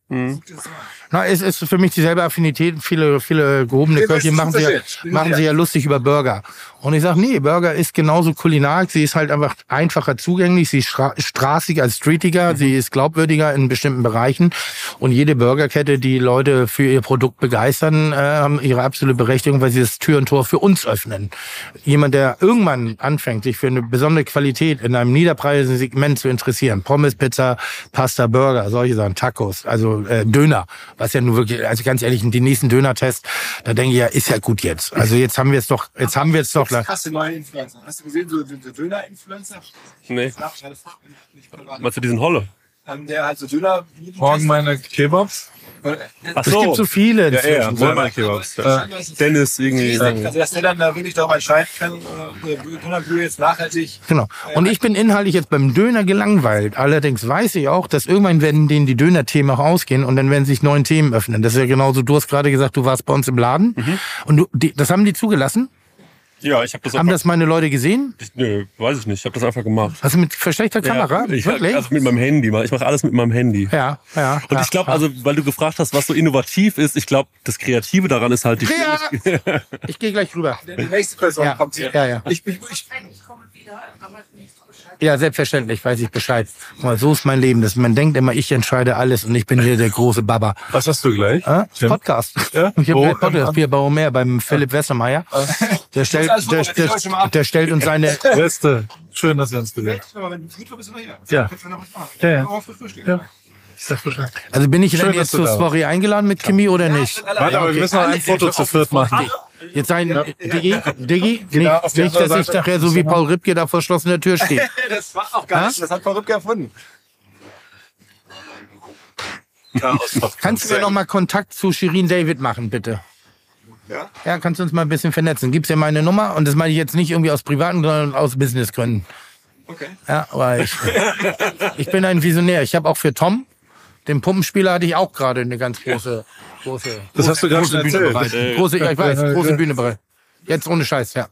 Na, es ist für mich dieselbe Affinität. Viele, viele gehobene Köche machen, sich ja, machen sich ja lustig über Burger. Und ich sage, nee, Burger ist genauso kulinarisch. Sie ist halt einfach einfacher zugänglich. Sie ist stra straßiger als streetiger. Sie ist glaubwürdiger in bestimmten Bereichen. Und jede Burgerkette, die Leute für ihr Produkt begeistern, äh, haben ihre absolute Berechtigung, weil sie das Tür und Tor für uns öffnen. Jemand, der irgendwann anfängt, sich für eine besondere Qualität in einem niederpreisigen Segment zu interessieren. Pommes, Pizza, Pasta, Burger, solche Sachen, Tacos, also äh, Döner, was ja nur wirklich, also ganz ehrlich, die nächsten Döner-Test, da denke ich ja, ist ja gut jetzt. Also jetzt haben wir es doch, jetzt haben wir es doch. Hast du neue Influencer? Hast du gesehen, so, so so Döner-Influencer? Nee. Meinst du diesen Holle? Der halt so Döner. Morgen meine Kebabs. Ach Es gibt so viele Ja, ja, inzwischen. morgen meine Kebabs. Äh, Dennis irgendwie. Also, dass der dann da wirklich darüber entscheiden kann, äh, Dönerbrühe jetzt nachhaltig. Genau. Und ich bin inhaltlich jetzt beim Döner gelangweilt. Allerdings weiß ich auch, dass irgendwann werden denen die Döner-Themen auch ausgehen und dann werden sich neuen Themen öffnen. Das ist ja genauso. Du hast gerade gesagt, du warst bei uns im Laden und du, die, das haben die zugelassen. Ja, ich habe das Haben einfach, das meine Leute gesehen? Nö, weiß ich nicht. Ich habe das einfach gemacht. Hast du mit versteckter Kamera? Ja, ich, Wirklich? Also mit meinem Handy. Ich mache alles mit meinem Handy. ja, ja. Und ja, ich glaube, ja. also, weil du gefragt hast, was so innovativ ist, ich glaube, das Kreative daran ist halt die Ja. Ich gehe gleich rüber. Die nächste Person Ja, kommt hier. ja, ja. Ich, ich, ich, Ja, selbstverständlich weiß ich Bescheid. Mal, so ist mein Leben. Das, man denkt immer, ich entscheide alles und ich bin hier der große Baba. Was hast du gleich? Äh? Tim? Podcast. Ja? Ich habe Podcast hier bei Homer, beim Philipp Westermeier. Der stellt, der, der, der stellt uns seine, Beste. Schön, dass wir uns gesehen hier. Ja. Ja, ja. Ja. Ich sag Bescheid. also bin ich Schön, denn jetzt zur Story eingeladen mit Kimi oder nicht? Warte, aber wir müssen noch ein Foto zu viert machen. Jetzt sein, Diggi, Diggi, Genau, nicht, nicht, dass ich Seite. nachher so wie Paul Ripke da vor verschlossener Tür stehe. Das war auch gar nicht. Das hat Frau Rübke erfunden. Kannst du mir noch mal Kontakt zu Shirin David machen, bitte? Ja? Ja, kannst du uns mal ein bisschen vernetzen? Gibst dir meine Nummer und das meine ich jetzt nicht irgendwie aus privaten, sondern aus Businessgründen. Okay. Ja, weil ich, ich bin ein Visionär. Ich habe auch für Tom, den Pumpenspieler, hatte ich auch gerade eine ganz große, große, Das hast du große Bühne erzählt. bereit. Große, ja, ich weiß, große Bühne bereit. Jetzt ohne Scheiß, ja.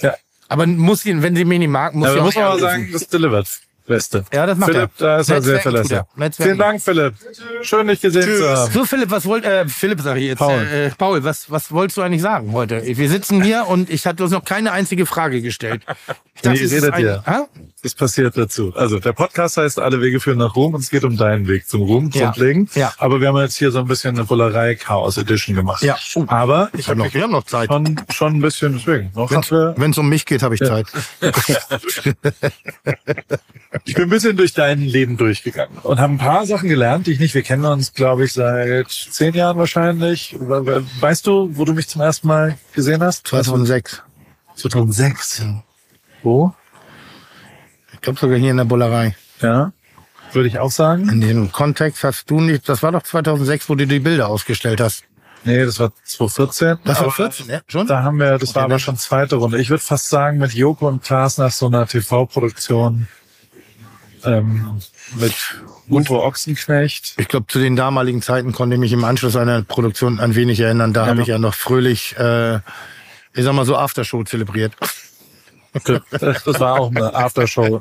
Ja. Aber muss ihn, wenn sie mich nicht mag, muss Ja, auch muss man mal sagen, das delivert. Beste. Ja, das macht Philipp, er. da ist er sehr verlässlich. er. Vielen Dank, Philipp. Schön, dich gesehen zu haben. So, Philipp, was wollt, äh, Philipp sag ich jetzt, Paul. Äh, Paul, was, was wolltest du eigentlich sagen heute? Wir sitzen hier und ich hatte uns noch keine einzige Frage gestellt. Ich Nee, es ist redet ein, ihr. Hä? Das passiert dazu. Also der Podcast heißt Alle Wege führen nach Ruhm und es geht um deinen Weg zum Ruhm, Ja. grundlegend. Ja. Aber wir haben jetzt hier so ein bisschen eine Bullerei Chaos Edition gemacht. Ja. Oh. Aber Ich habe noch, wir haben noch Zeit. schon, schon ein bisschen deswegen. Noch Wenn es um mich geht, habe ich Zeit. ich bin ein bisschen durch dein Leben durchgegangen und habe ein paar Sachen gelernt, die ich nicht. Wir kennen uns, glaube ich, seit zehn Jahren wahrscheinlich. Weißt du, wo du mich zum ersten Mal gesehen hast? 2006. 2006. Wo? Ich glaube sogar hier in der Bullerei. Ja. Würde ich auch sagen. In dem Kontext hast du nicht, das war doch 2006, wo du die Bilder ausgestellt hast. Nee, das war 2014. Das war Aber 14, ne? Schon? Da haben wir, das Okay, war aber schon zweite Runde. Ich würde fast sagen, mit Joko und Klaas nach so einer TV-Produktion ähm, mit Uwe Ochsenknecht. Ich glaube, zu den damaligen Zeiten konnte ich mich im Anschluss einer Produktion ein wenig erinnern. Da habe ich ja noch fröhlich, äh, ich sag mal so Aftershow zelebriert. Das war auch eine Aftershow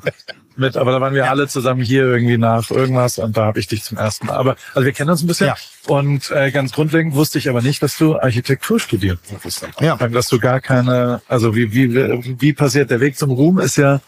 mit, aber da waren wir alle zusammen hier irgendwie nach irgendwas und da habe ich dich zum ersten Mal. Aber also wir kennen uns ein bisschen Ja. und äh, ganz grundlegend wusste ich aber nicht, dass du Architektur studiert hast. Ja. Dass du gar keine, also wie, wie, wie passiert der Weg zum Ruhm ist ja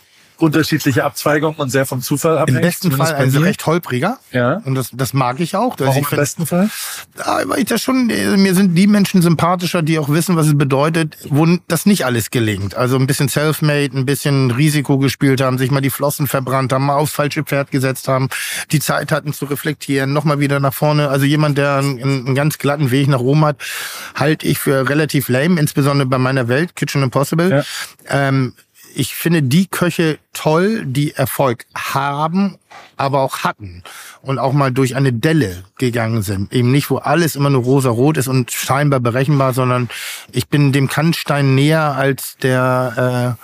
unterschiedliche Abzweigungen und sehr vom Zufall Im abhängig. besten Fall ein mir. recht holpriger. Ja. Und das, das mag ich auch. Also Warum ich im besten Fall? Ja, weil ich das schon, äh, mir sind die Menschen sympathischer, die auch wissen, was es bedeutet, wo das nicht alles gelingt. Also ein bisschen self-made, ein bisschen Risiko gespielt haben, sich mal die Flossen verbrannt haben, mal aufs falsche Pferd gesetzt haben, die Zeit hatten zu reflektieren, nochmal wieder nach vorne. Also jemand, der einen, einen ganz glatten Weg nach Rom hat, halte ich für relativ lame, insbesondere bei meiner Welt, Kitchen Impossible. Ja. Ähm, ich finde die Köche toll, die Erfolg haben, aber auch hatten und auch mal durch eine Delle gegangen sind. Eben nicht, wo alles immer nur rosa-rot ist und scheinbar berechenbar, sondern ich bin dem Kannstein näher als der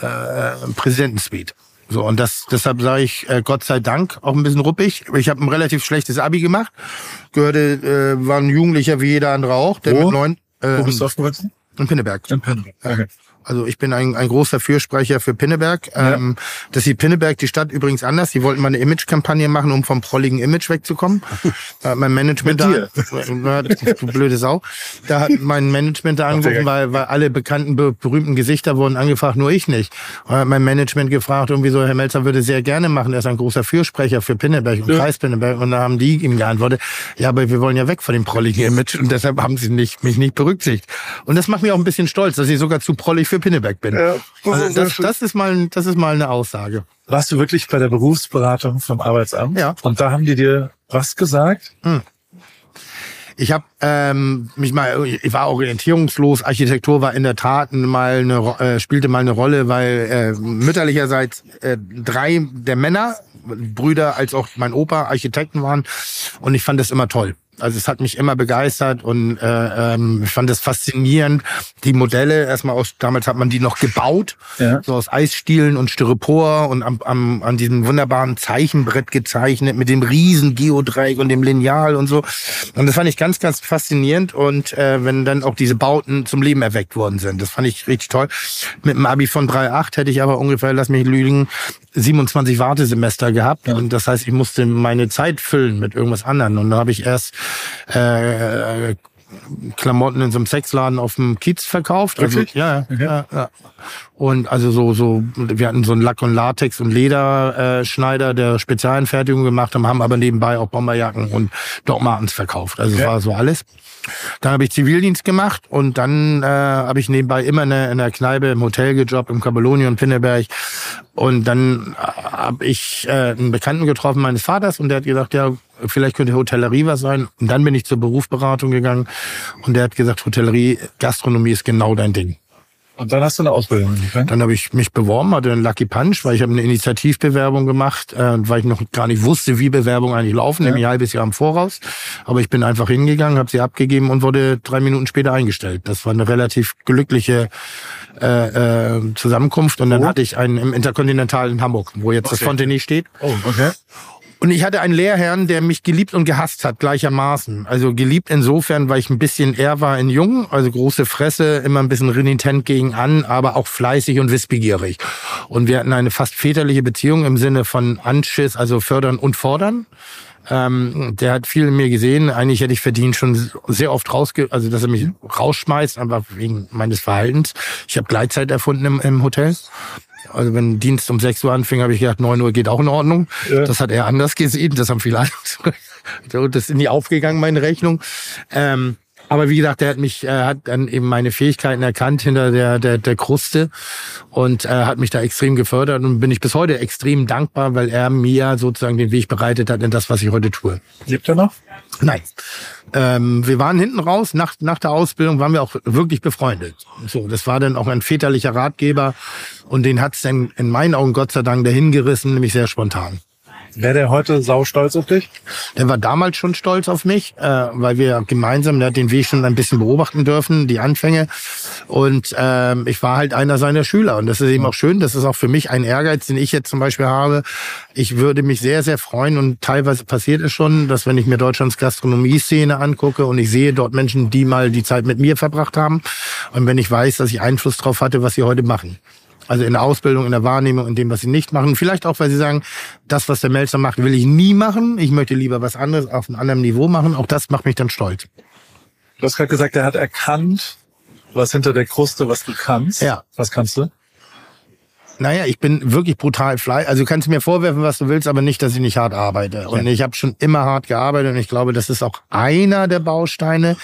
äh, äh, Präsidentensuite. So, und das, deshalb sage ich äh, Gott sei Dank auch ein bisschen ruppig. Ich habe ein relativ schlechtes Abi gemacht. Gehörte, äh, war ein Jugendlicher wie jeder andere auch. Der Wo? mit neun, Wo äh, bist du aufgewachsen? In Pinneberg. In Pinneberg. Okay. Also ich bin ein, ein großer Fürsprecher für Pinneberg. Ja. Ähm, das sieht Pinneberg, die Stadt übrigens anders. Die wollten mal eine Image-Kampagne machen, um vom prolligen Image wegzukommen. äh, mein Management da, du blöde Sau. Da hat mein Management da angerufen, weil, weil alle bekannten, berühmten Gesichter wurden angefragt, nur ich nicht. Und hat mein Management gefragt, irgendwie so, Herr Melzer würde sehr gerne machen. Er ist ein großer Fürsprecher für Pinneberg und ja. Kreis Pinneberg. Und da haben die ihm geantwortet, ja, aber wir wollen ja weg von dem prolligen Image. Und deshalb haben sie nicht, mich nicht berücksichtigt. Und das macht mich auch ein bisschen stolz, dass ich sogar zu prollig für Pinneberg bin. Ja, also das, das, ist mal, das ist mal eine Aussage. Warst du wirklich bei der Berufsberatung vom Arbeitsamt? Ja. Und da haben die dir was gesagt? Hm. Ich habe ähm, mich mal, ich war orientierungslos. Architektur war in der Tat mal eine, äh, spielte mal eine Rolle, weil äh, mütterlicherseits äh, drei der Männer, Brüder als auch mein Opa Architekten waren und ich fand das immer toll. Also es hat mich immer begeistert und äh, ähm, ich fand es faszinierend. Die Modelle, erstmal aus, damals hat man die noch gebaut, ja. so aus Eisstielen und Styropor und am, am, an diesem wunderbaren Zeichenbrett gezeichnet mit dem riesen Geodreieck und dem Lineal und so. Und das fand ich ganz, ganz faszinierend. Und äh, wenn dann auch diese Bauten zum Leben erweckt worden sind, das fand ich richtig toll. Mit einem Abi von 3,8 hätte ich aber ungefähr, lass mich lügen, 27 Wartesemester gehabt. Ja. Und das heißt, ich musste meine Zeit füllen mit irgendwas anderem. Und da habe ich erst äh, Klamotten in so einem Sexladen auf dem Kiez verkauft. Also, ja, okay. ja, ja. Und also so, so, wir hatten so einen Lack- und Latex- und Lederschneider, äh, der Spezialanfertigung gemacht haben, haben aber nebenbei auch Bomberjacken und Doc Martens verkauft. Also okay. war so alles. Dann habe ich Zivildienst gemacht und dann äh, habe ich nebenbei immer in der, in der Kneipe im Hotel gejobbt, im Cabelloni und Pinneberg. Und dann äh, habe ich äh, einen Bekannten getroffen meines Vaters und der hat gesagt, ja, vielleicht könnte Hotellerie was sein. Und dann bin ich zur Berufsberatung gegangen und der hat gesagt, Hotellerie, Gastronomie ist genau dein Ding. Und dann hast du eine Ausbildung angefangen? Dann habe ich mich beworben, hatte einen Lucky Punch, weil ich habe eine Initiativbewerbung gemacht, äh, weil ich noch gar nicht wusste, wie Bewerbungen eigentlich laufen, ja. nämlich ein halbes Jahr im Voraus. Aber ich bin einfach hingegangen, habe sie abgegeben und wurde drei Minuten später eingestellt. Das war eine relativ glückliche äh, äh, Zusammenkunft. Und dann oh. hatte ich einen im Interkontinental in Hamburg, wo jetzt okay. das Fontenay steht. Oh, okay. Und ich hatte einen Lehrherrn, der mich geliebt und gehasst hat, gleichermaßen. Also geliebt insofern, weil ich ein bisschen eher war in Jung, also große Fresse, immer ein bisschen renitent gegen an, aber auch fleißig und wissbegierig. Und wir hatten eine fast väterliche Beziehung im Sinne von Anschiss, also fördern und fordern. Ähm, der hat viel in mir gesehen. Eigentlich hätte ich verdient schon sehr oft rausge, also dass er mich rausschmeißt, aber wegen meines Verhaltens. Ich habe Gleitzeit erfunden im, im Hotel. Also wenn Dienst um 6 Uhr anfing, habe ich gedacht, 9 Uhr geht auch in Ordnung. Ja. Das hat er anders gesehen. Das haben viele andere. Das ist nie aufgegangen, meine Rechnung. Ähm, aber wie gesagt, er hat mich, er hat dann eben meine Fähigkeiten erkannt hinter der, der, der Kruste und äh, hat mich da extrem gefördert und bin ich bis heute extrem dankbar, weil er mir sozusagen den Weg bereitet hat in das, was ich heute tue. Lebt er noch? Nein. Ähm, wir waren hinten raus, nach, nach der Ausbildung waren wir auch wirklich befreundet. So, das war dann auch ein väterlicher Ratgeber und den hat's dann in meinen Augen Gott sei Dank dahin gerissen, nämlich sehr spontan. Wäre der heute sau stolz auf dich? Der war damals schon stolz auf mich, äh, weil wir gemeinsam, der hat den Weg schon ein bisschen beobachten dürfen, die Anfänge. Und ähm, ich war halt einer seiner Schüler. Und das ist eben auch schön. Das ist auch für mich ein Ehrgeiz, den ich jetzt zum Beispiel habe. Ich würde mich sehr, sehr freuen und teilweise passiert es schon, dass wenn ich mir Deutschlands Gastronomie-Szene angucke und ich sehe dort Menschen, die mal die Zeit mit mir verbracht haben und wenn ich weiß, dass ich Einfluss drauf hatte, was sie heute machen. Also in der Ausbildung, in der Wahrnehmung, in dem, was sie nicht machen. Vielleicht auch, weil sie sagen, das, was der Melzer macht, will ich nie machen. Ich möchte lieber was anderes auf einem anderen Niveau machen. Auch das macht mich dann stolz. Du hast gerade gesagt, er hat erkannt, was hinter der Kruste, was du kannst. Ja. Was kannst du? Naja, ich bin wirklich brutal fleißig. Also du kannst mir vorwerfen, was du willst, aber nicht, dass ich nicht hart arbeite. Und ich habe schon immer hart gearbeitet und ich glaube, das ist auch einer der Bausteine.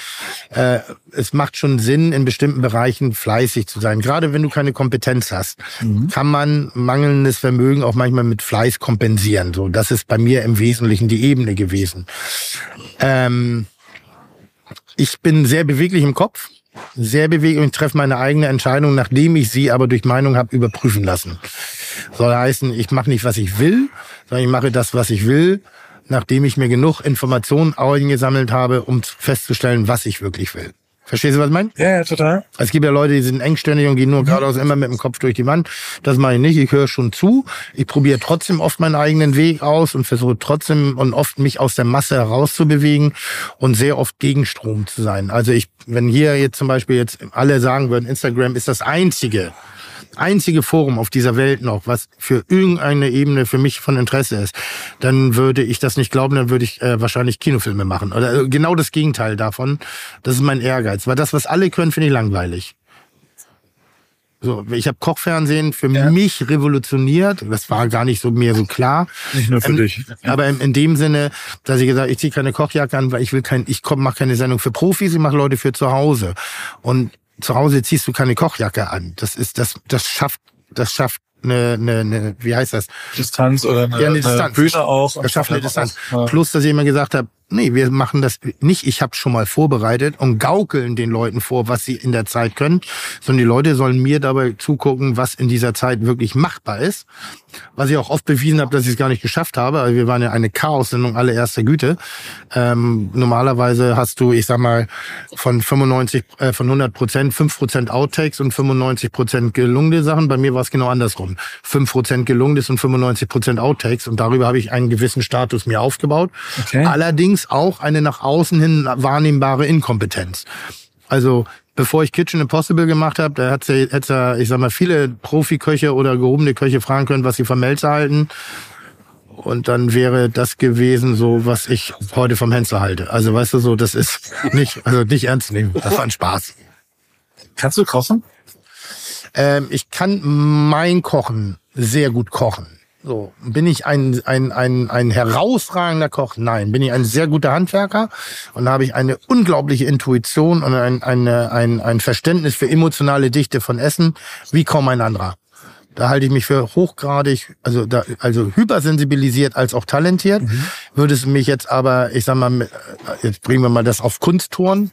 Äh, es macht schon Sinn, in bestimmten Bereichen fleißig zu sein. Gerade wenn du keine Kompetenz hast, mhm. kann man mangelndes Vermögen auch manchmal mit Fleiß kompensieren. So, das ist bei mir im Wesentlichen die Ebene gewesen. Ähm, ich bin sehr beweglich im Kopf sehr bewegt und ich treffe meine eigene Entscheidung, nachdem ich sie aber durch Meinung habe überprüfen lassen. Soll heißen, ich mache nicht, was ich will, sondern ich mache das, was ich will, nachdem ich mir genug Informationen eingesammelt habe, um festzustellen, was ich wirklich will. Verstehst du, was ich meine? Ja, ja, total. Es gibt ja Leute, die sind engständig und gehen nur geradeaus immer mit dem Kopf durch die Wand. Das mache ich nicht. Ich höre schon zu. Ich probiere trotzdem oft meinen eigenen Weg aus und versuche trotzdem und oft mich aus der Masse herauszubewegen und sehr oft Gegenstrom zu sein. Also ich, wenn hier jetzt zum Beispiel jetzt alle sagen würden, Instagram ist das einzige, einzige Forum auf dieser Welt noch, was für irgendeine Ebene für mich von Interesse ist, dann würde ich das nicht glauben, dann würde ich äh, wahrscheinlich Kinofilme machen. Oder äh, genau das Gegenteil davon. Das ist mein Ehrgeiz. Weil das, was alle können, finde ich langweilig. So, ich habe Kochfernsehen für ja. mich revolutioniert. Das war gar nicht so mir so klar. Nicht nur für ähm, dich. Aber in, in, dem Sinne, dass ich gesagt, ich ziehe keine Kochjacke an, weil ich will kein, ich mache keine Sendung für Profis, ich mache Leute für zu Hause. Und zu Hause ziehst du keine Kochjacke an. Das ist, das, das schafft, das schafft eine, eine, eine wie heißt das? Distanz oder eine, ja, eine, Distanz. eine Bühne auch. Das schafft eine Distanz. Plus, dass ich immer gesagt habe, nee, wir machen das nicht, ich habe schon mal vorbereitet und gaukeln den Leuten vor, was sie in der Zeit können, sondern die Leute sollen mir dabei zugucken, was in dieser Zeit wirklich machbar ist. Was ich auch oft bewiesen habe, dass ich es gar nicht geschafft habe. Also wir waren ja eine Chaos-Sendung allererster Güte. Ähm, normalerweise hast du, ich sag mal, von 95, äh, von 100 Prozent, 5 Prozent Outtakes und 95 Prozent gelungene Sachen. Bei mir war es genau andersrum. 5 Prozent gelungenes und 95 Prozent Outtakes. Und darüber habe ich einen gewissen Status mir aufgebaut. Okay. Allerdings auch eine nach außen hin wahrnehmbare Inkompetenz. Also bevor ich Kitchen Impossible gemacht habe, da hätte ja, ich sag mal, viele Profiköche oder gehobene Köche fragen können, was sie vom Melzer halten. Und dann wäre das gewesen, so was ich heute vom Hensler halte. Also weißt du so, das ist nicht, also nicht ernst nehmen. Das war ein Spaß. Kannst du kochen? Ähm, ich kann mein Kochen sehr gut kochen. So, bin ich ein, ein, ein, ein herausragender Koch? Nein. Bin ich ein sehr guter Handwerker und habe ich eine unglaubliche Intuition und ein, eine, ein, ein Verständnis für emotionale Dichte von Essen wie kaum ein anderer. Da halte ich mich für hochgradig, also da, also hypersensibilisiert als auch talentiert. Mhm. Würde es mich jetzt aber, ich sag mal, jetzt bringen wir mal das auf Kunsttouren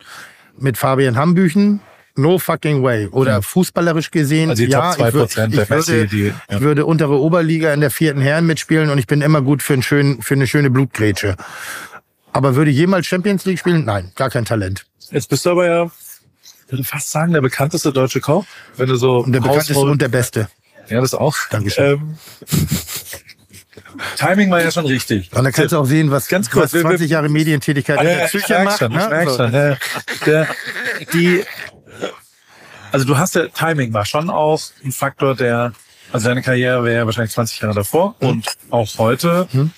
mit Fabian Hambüchen, No fucking way. Oder ja. fußballerisch gesehen, also ja, ich, würd, ich, würde, die, ja. ich würde untere Oberliga in der vierten Herren mitspielen und ich bin immer gut für, einen schönen, für eine schöne Blutgrätsche. Aber würde jemals Champions League spielen? Nein, gar kein Talent. Jetzt bist du aber ja, ich würde fast sagen, der bekannteste deutsche Koch. Wenn du so und der bekannteste und der beste. Ja, das auch. Dankeschön. Ähm, Timing war ja schon richtig. Und da kannst du auch sehen, was, Ganz kurz, was 20 Jahre Medientätigkeit in der Psyche macht. Schon, ne? so. schon. Der, die, also du hast ja, Timing war schon auch ein Faktor, der, also deine Karriere wäre ja wahrscheinlich 20 Jahre davor mhm. und auch heute hm.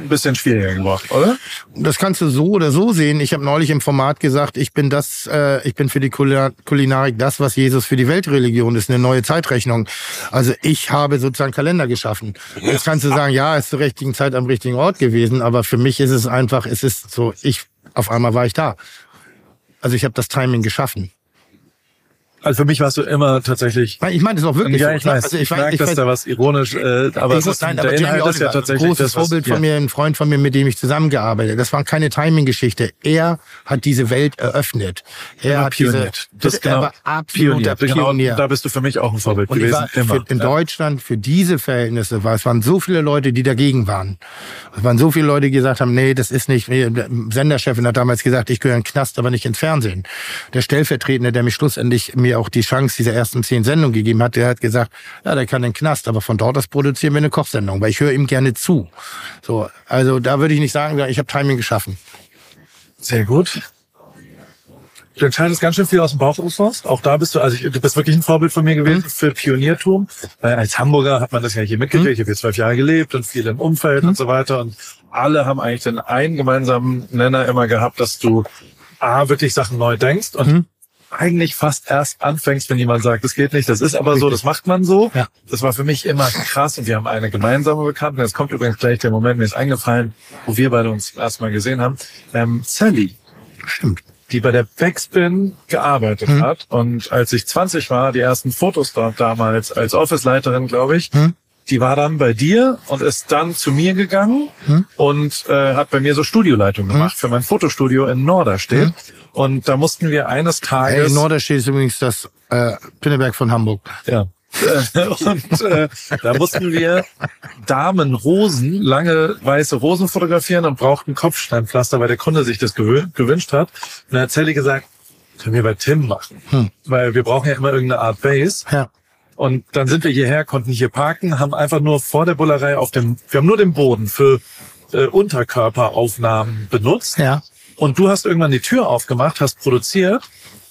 ein bisschen schwieriger geworden, oder? Das kannst du so oder so sehen. Ich habe neulich im Format gesagt, ich bin das, äh, ich bin für die Kulinarik das, was Jesus für die Weltreligion ist, eine neue Zeitrechnung. Also ich habe sozusagen Kalender geschaffen. Jetzt kannst du sagen, ja, ist zur richtigen Zeit am richtigen Ort gewesen, aber für mich ist es einfach, es ist so, ich, auf einmal war ich da. Also ich habe das Timing geschaffen. Also für mich warst du immer tatsächlich. Ich meine das auch wirklich. Ja, ich weiß. Also ich, merke, dass da was ironisch, äh, aber, ist, nein, aber der Inhalt ist ja tatsächlich ein großes das, Vorbild von mir, ein Freund von mir, mit dem ich zusammengearbeitet. Das war keine Timing-Geschichte. Er hat diese Welt eröffnet. Er hat pioniert. Diese, das genau, er war absoluter Pionier. Pionier. Genau, da bist du für mich auch ein Vorbild Und gewesen. Für, in Deutschland für diese Verhältnisse war es waren so viele Leute, die dagegen waren. Es waren so viele Leute, die gesagt haben, nee, das ist nicht. Der Senderchefin hat damals gesagt, ich gehöre in den Knast, aber nicht ins Fernsehen. Der Stellvertretende, der mich schlussendlich mir auch die Chance dieser ersten zehn Sendungen gegeben hat, der hat gesagt, ja, der kann den Knast, aber von dort aus produzieren wir eine Kochsendung, weil ich höre ihm gerne zu. So, also da würde ich nicht sagen, ich habe Timing geschaffen. Sehr gut. Du entscheidest ganz schön viel aus dem Bauch raus. Auch da bist du, also du bist wirklich ein Vorbild von mir gewesen mhm. für Pioniertum. Weil als Hamburger hat man das ja hier mitgekriegt. Mhm. Ich habe hier zwölf Jahre gelebt und viel im Umfeld mhm. und so weiter. Und alle haben eigentlich den einen gemeinsamen Nenner immer gehabt, dass du A, wirklich Sachen neu denkst und mhm eigentlich fast erst anfängst, wenn jemand sagt, das geht nicht, das ist aber so, das macht man so. Ja. Das war für mich immer krass und wir haben eine gemeinsame Bekannte. Jetzt kommt übrigens gleich der Moment, mir ist eingefallen, wo wir beide uns erstmal gesehen haben. Ähm, Sally. Stimmt. Die bei der Backspin gearbeitet hm. hat und als ich 20 war, die ersten Fotos dort damals als Office-Leiterin, glaube ich, hm die war dann bei dir und ist dann zu mir gegangen hm? und äh, hat bei mir so Studioleitung gemacht hm? für mein Fotostudio in Norderstedt. Und da mussten wir eines Tages. Hey, Norderstedt ist übrigens das äh, Pinneberg von Hamburg. Ja. und äh, da mussten wir Damenrosen, lange weiße Rosen fotografieren und brauchten Kopfsteinpflaster, weil der Kunde sich das gewünscht hat. Und dann hat Sally gesagt, können wir bei Tim machen. Hm. Weil wir brauchen ja immer irgendeine Art Base. Ja. Und dann sind wir hierher, konnten hier parken, haben einfach nur vor der Bullerei auf dem, wir haben nur den Boden für äh, Unterkörperaufnahmen benutzt. Ja. Und du hast irgendwann die Tür aufgemacht, hast produziert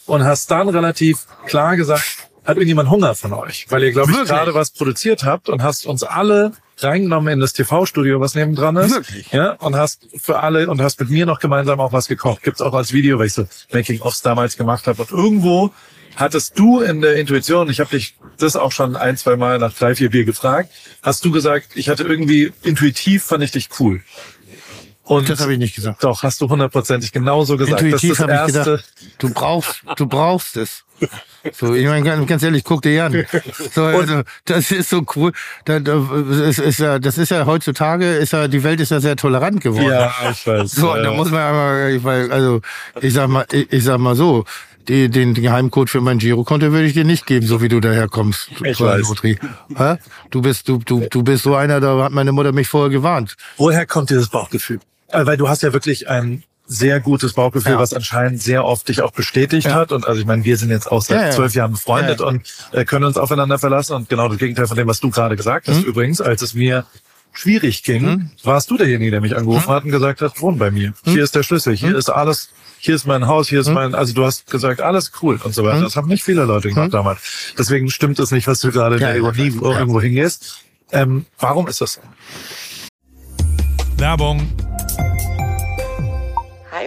und hast dann relativ klar gesagt, hat irgendjemand Hunger von euch? Weil ihr, glaube ich, gerade was produziert habt und hast uns alle reingenommen in das TV-Studio, was nebendran ist. Wirklich? Ja, und hast für alle und hast mit mir noch gemeinsam auch was gekocht. Gibt's auch als Video, weil ich so Making-ofs damals gemacht habe. Und irgendwo hattest du in der Intuition, ich habe dich das auch schon ein, zwei Mal nach drei, vier Bier gefragt, hast du gesagt, ich hatte irgendwie intuitiv fand ich dich cool. Und das habe ich nicht gesagt. Doch, hast du hundertprozentig genauso gesagt. Intuitiv habe ich gedacht, du brauchst, du brauchst es. So, ich meine, ganz ehrlich, guck dir an. So, also, das ist so cool. Das ist, ja, das ist ja heutzutage, ist ja, die Welt ist ja sehr tolerant geworden. Ja, ich weiß. So, ja. da muss man weiß, also, ich sag mal, ich, sag mal so, die, den Geheimcode für mein Girokonto würde ich dir nicht geben, so wie du daherkommst. Ich weiß. Du bist, du, du, du bist so einer, da hat meine Mutter mich vorher gewarnt. Woher kommt dieses Bauchgefühl? Äh, Weil du hast ja wirklich ein sehr gutes Bauchgefühl, Ja. was anscheinend sehr oft dich auch bestätigt Ja. hat. Und also ich meine, wir sind jetzt auch seit Ja, ja. zwölf Jahren befreundet Ja, ja. und äh, können uns aufeinander verlassen. Und genau das Gegenteil von dem, was du gerade gesagt Mhm. hast, übrigens, als es mir schwierig ging, warst du derjenige, der mich angerufen Mhm. hat und gesagt hat, wohn bei mir. Hier ist der Schlüssel, hier ist alles, hier ist mein Haus, hier ist mein, also du hast gesagt, alles cool und so weiter. Das haben nicht viele Leute gemacht damals. Deswegen stimmt es nicht, was du gerade in der Ironie ja. irgendwo hingehst. Ähm, warum ist das so? Werbung.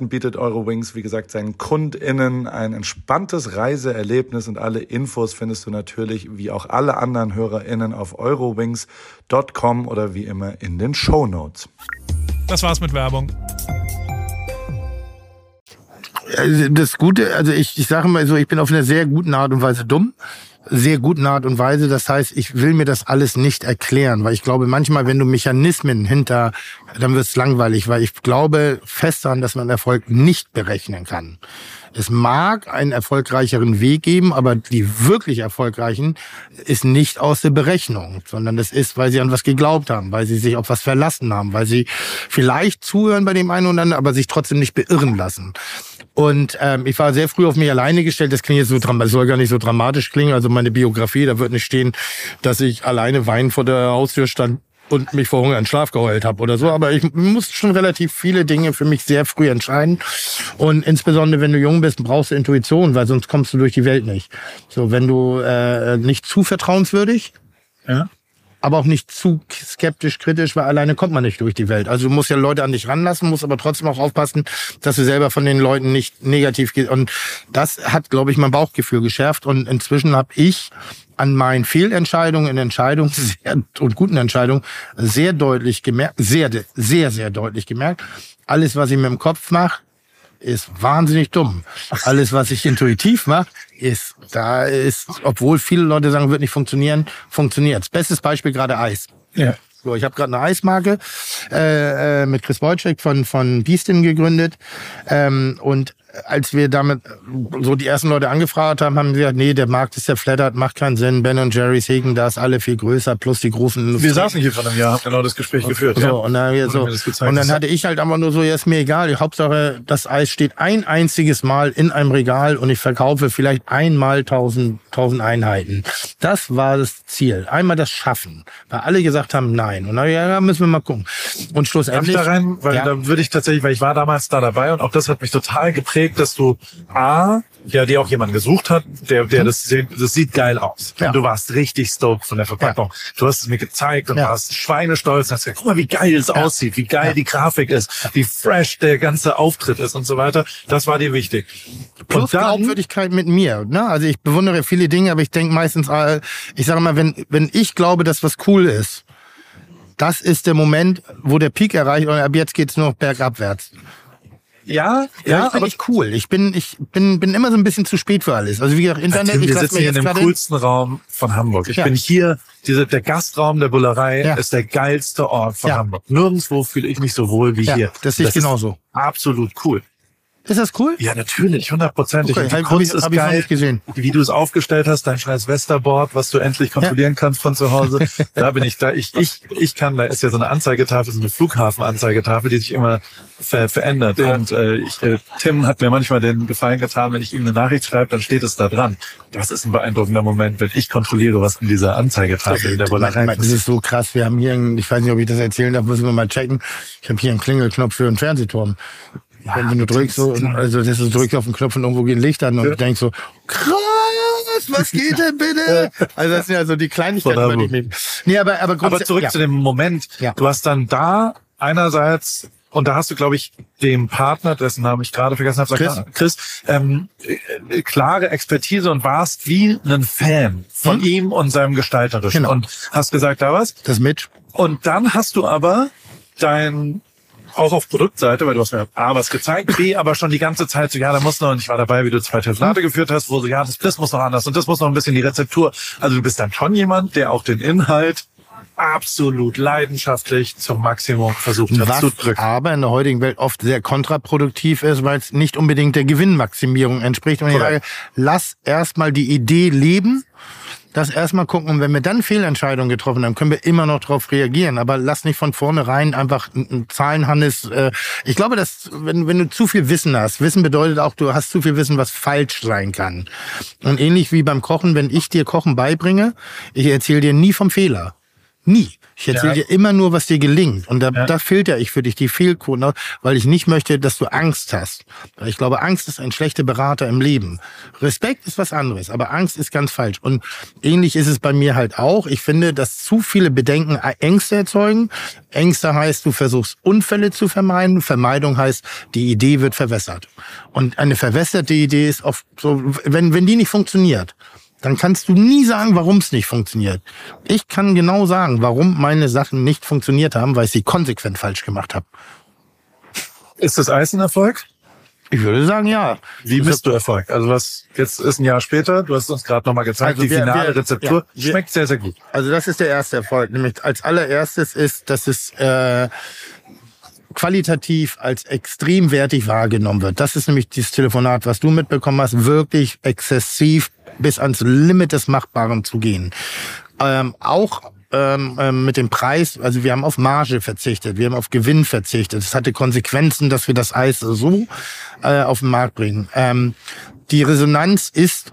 bietet Eurowings, wie gesagt, seinen KundInnen ein entspanntes Reiseerlebnis und alle Infos findest du natürlich, wie auch alle anderen HörerInnen, auf eurowings.com oder wie immer in den Show Notes. Das war's mit Werbung. Das Gute, also ich, ich sage mal so, ich bin auf eine sehr guten Art und Weise dumm. Sehr guten Art und Weise. Das heißt, ich will mir das alles nicht erklären, weil ich glaube, manchmal, wenn du Mechanismen hinter, dann wird es langweilig, weil ich glaube fest daran, dass man Erfolg nicht berechnen kann. Es mag einen erfolgreicheren Weg geben, aber die wirklich erfolgreichen ist nicht aus der Berechnung, sondern das ist, weil sie an was geglaubt haben, weil sie sich auf was verlassen haben, weil sie vielleicht zuhören bei dem einen oder anderen, aber sich trotzdem nicht beirren lassen. Und ähm, ich war sehr früh auf mich alleine gestellt. Das klingt jetzt so dramatisch, soll gar nicht so dramatisch klingen. Also meine Biografie, da wird nicht stehen, dass ich alleine weinend vor der Haustür stand und mich vor Hunger in Schlaf geheult habe oder so. Aber ich musste schon relativ viele Dinge für mich sehr früh entscheiden. Und insbesondere, wenn du jung bist, brauchst du Intuition, weil sonst kommst du durch die Welt nicht. So, wenn du äh, nicht zu vertrauenswürdig, Ja? Aber auch nicht zu skeptisch, kritisch, weil alleine kommt man nicht durch die Welt. Also du musst ja Leute an dich ranlassen, musst aber trotzdem auch aufpassen, dass du selber von den Leuten nicht negativ gehst. Und das hat, glaube ich, mein Bauchgefühl geschärft. Und inzwischen habe ich an meinen Fehlentscheidungen in Entscheidungen sehr, und guten Entscheidungen sehr deutlich gemerkt, sehr, sehr, sehr deutlich gemerkt, alles, was ich mit dem Kopf mache, ist wahnsinnig dumm. Alles, was ich intuitiv mache, ist, da ist, obwohl viele Leute sagen, wird nicht funktionieren, funktioniert's. Bestes Beispiel gerade Eis. Ja. So, ich habe gerade eine Eismarke äh, äh, mit Chris Wojcik von von Beastin gegründet ähm, und als wir damit so die ersten Leute angefragt haben, haben sie gesagt, nee, der Markt ist ja flattert, macht keinen Sinn. Ben und Jerry's Hegen, da ist alle viel größer, plus die großen Industrie. Wir saßen hier vor einem Jahr, haben genau das Gespräch geführt. So, ja. und dann, wir so. und dann hatte ich halt einfach nur so, ja, ist mir egal. Die Hauptsache, das Eis steht ein einziges Mal in einem Regal und ich verkaufe vielleicht einmal tausend, tausend Einheiten. Das war das Ziel. Einmal das Schaffen. Weil alle gesagt haben, nein. Und dann, ja, müssen wir mal gucken. Und schlussendlich. Darf ich da rein? Weil ja. da würde ich tatsächlich, weil ich war damals da dabei und auch das hat mich total geprägt, dass du A, ja, dir auch jemand gesucht hat, der, der das, sieht- das sieht geil aus. Ja. Und du warst richtig stoked von der Verpackung. Du hast es mir gezeigt und Ja. warst schweinestolz und hast gesagt, guck mal, wie geil es aussieht, wie geil die Grafik ist, wie fresh der ganze Auftritt ist und so weiter. Das war dir wichtig. Plus und dann, Glaubwürdigkeit mit mir. Ne? Also ich bewundere viele Dinge, aber ich denke meistens, äh, ich sage mal, wenn, wenn ich glaube, dass was cool ist, das ist der Moment, wo der Peak erreicht und ab jetzt geht's nur noch bergabwärts. Ja, Ja, ja, ich aber nicht cool. Ich bin, ich bin, bin immer so ein bisschen zu spät für alles. Also wie gesagt, Internet, ich wir sitzen hier in dem coolsten Raum von Hamburg. Ich Ja. bin hier, diese, der Gastraum der Bullerei Ja. ist der geilste Ort von. Hamburg. Nirgendwo fühle ich mich so wohl wie hier. das sehe ich ist genauso. Absolut cool. Ist das cool? Ja, natürlich, hundertprozentig. Okay, die hab- Kunst ich- ist hab ich noch geil, nicht gesehen. wie du es aufgestellt hast, dein scheiß Westerboard, was du endlich kontrollieren kannst von zu Hause. da bin ich da. Ich, ich, ich kann, da ist ja so eine Anzeigetafel, so eine Flughafenanzeigetafel, die sich immer ver verändert. Und äh, ich, äh, Tim hat mir manchmal den Gefallen getan, wenn ich ihm eine Nachricht schreibe, dann steht es da dran. Das ist ein beeindruckender Moment, wenn ich kontrolliere, was in dieser Anzeigetafel in der Bullerei Das ist so krass. Wir haben hier, einen, ich weiß nicht, ob ich das erzählen darf, müssen wir mal checken. Ich habe hier einen Klingelknopf für einen Fernsehturm. Wenn, wenn du drückst, so, also das ist, du drückst auf den Knopf und irgendwo gehen Lichter an und du denkst so, krass, was geht denn bitte? Also das sind ja so die Kleinigkeiten, die ich mich. Nee, aber, aber, Aber zurück ja. zu dem Moment. Ja. Du hast dann da einerseits und da hast du, glaube ich, dem Partner, dessen Namen ich gerade vergessen habe, Chris. Chris, Chris ähm, äh, klare Expertise und warst wie ein Fan von Hm? ihm und seinem Gestalterischen. Genau. Und hast gesagt, da was. Das Mitch. Und dann hast du aber dein auch auf Produktseite, weil du hast mir A, was gezeigt, B, aber schon die ganze Zeit so, ja, da muss noch, und ich war dabei, wie du zwei Telefonate geführt hast, wo so, ja, das, das muss noch anders und das muss noch ein bisschen die Rezeptur. Also du bist dann schon jemand, der auch den Inhalt absolut leidenschaftlich zum Maximum versucht hat zu drücken. aber in der heutigen Welt oft sehr kontraproduktiv ist, weil es nicht unbedingt der Gewinnmaximierung entspricht. Und ich sage, lass erstmal die Idee leben, das erstmal gucken. Und wenn wir dann Fehlentscheidungen getroffen haben, können wir immer noch darauf reagieren. Aber lass nicht von vornherein einfach ein, ein Zahlenhannes. Äh, ich glaube, dass wenn, wenn du zu viel Wissen hast, Wissen bedeutet auch, du hast zu viel Wissen, was falsch sein kann. Und ähnlich wie beim Kochen, wenn ich dir Kochen beibringe, ich erzähle dir nie vom Fehler. Nie. Ich erzähle Ja. dir immer nur, was dir gelingt. Und da, Ja. da filter ich für dich die Fehlquoten weil ich nicht möchte, dass du Angst hast. Weil ich glaube, Angst ist ein schlechter Berater im Leben. Respekt ist was anderes, aber Angst ist ganz falsch. Und ähnlich ist es bei mir halt auch. Ich finde, dass zu viele Bedenken Ängste erzeugen. Ängste heißt, du versuchst Unfälle zu vermeiden. Vermeidung heißt, die Idee wird verwässert. Und eine verwässerte Idee ist oft so, wenn, wenn die nicht funktioniert, dann kannst du nie sagen, warum es nicht funktioniert. Ich kann genau sagen, warum meine Sachen nicht funktioniert haben, weil ich sie konsequent falsch gemacht habe. Ist das Eis ein Erfolg? Ich würde sagen, ja. Wie Das bist du Erfolg? Also was, jetzt ist ein Jahr später, du hast uns gerade nochmal gezeigt, Also die wir- finale wir- Rezeptur ja, wir- schmeckt sehr, sehr gut. Also das ist der erste Erfolg. Nämlich als allererstes ist, dass es äh, qualitativ als extrem wertig wahrgenommen wird. Das ist nämlich dieses Telefonat, was du mitbekommen hast, wirklich exzessiv bis ans Limit des Machbaren zu gehen. Ähm, auch ähm, ähm, mit dem Preis, also wir haben auf Marge verzichtet, wir haben auf Gewinn verzichtet. Es hatte Konsequenzen, dass wir das Eis so äh, auf den Markt bringen. Ähm, die Resonanz ist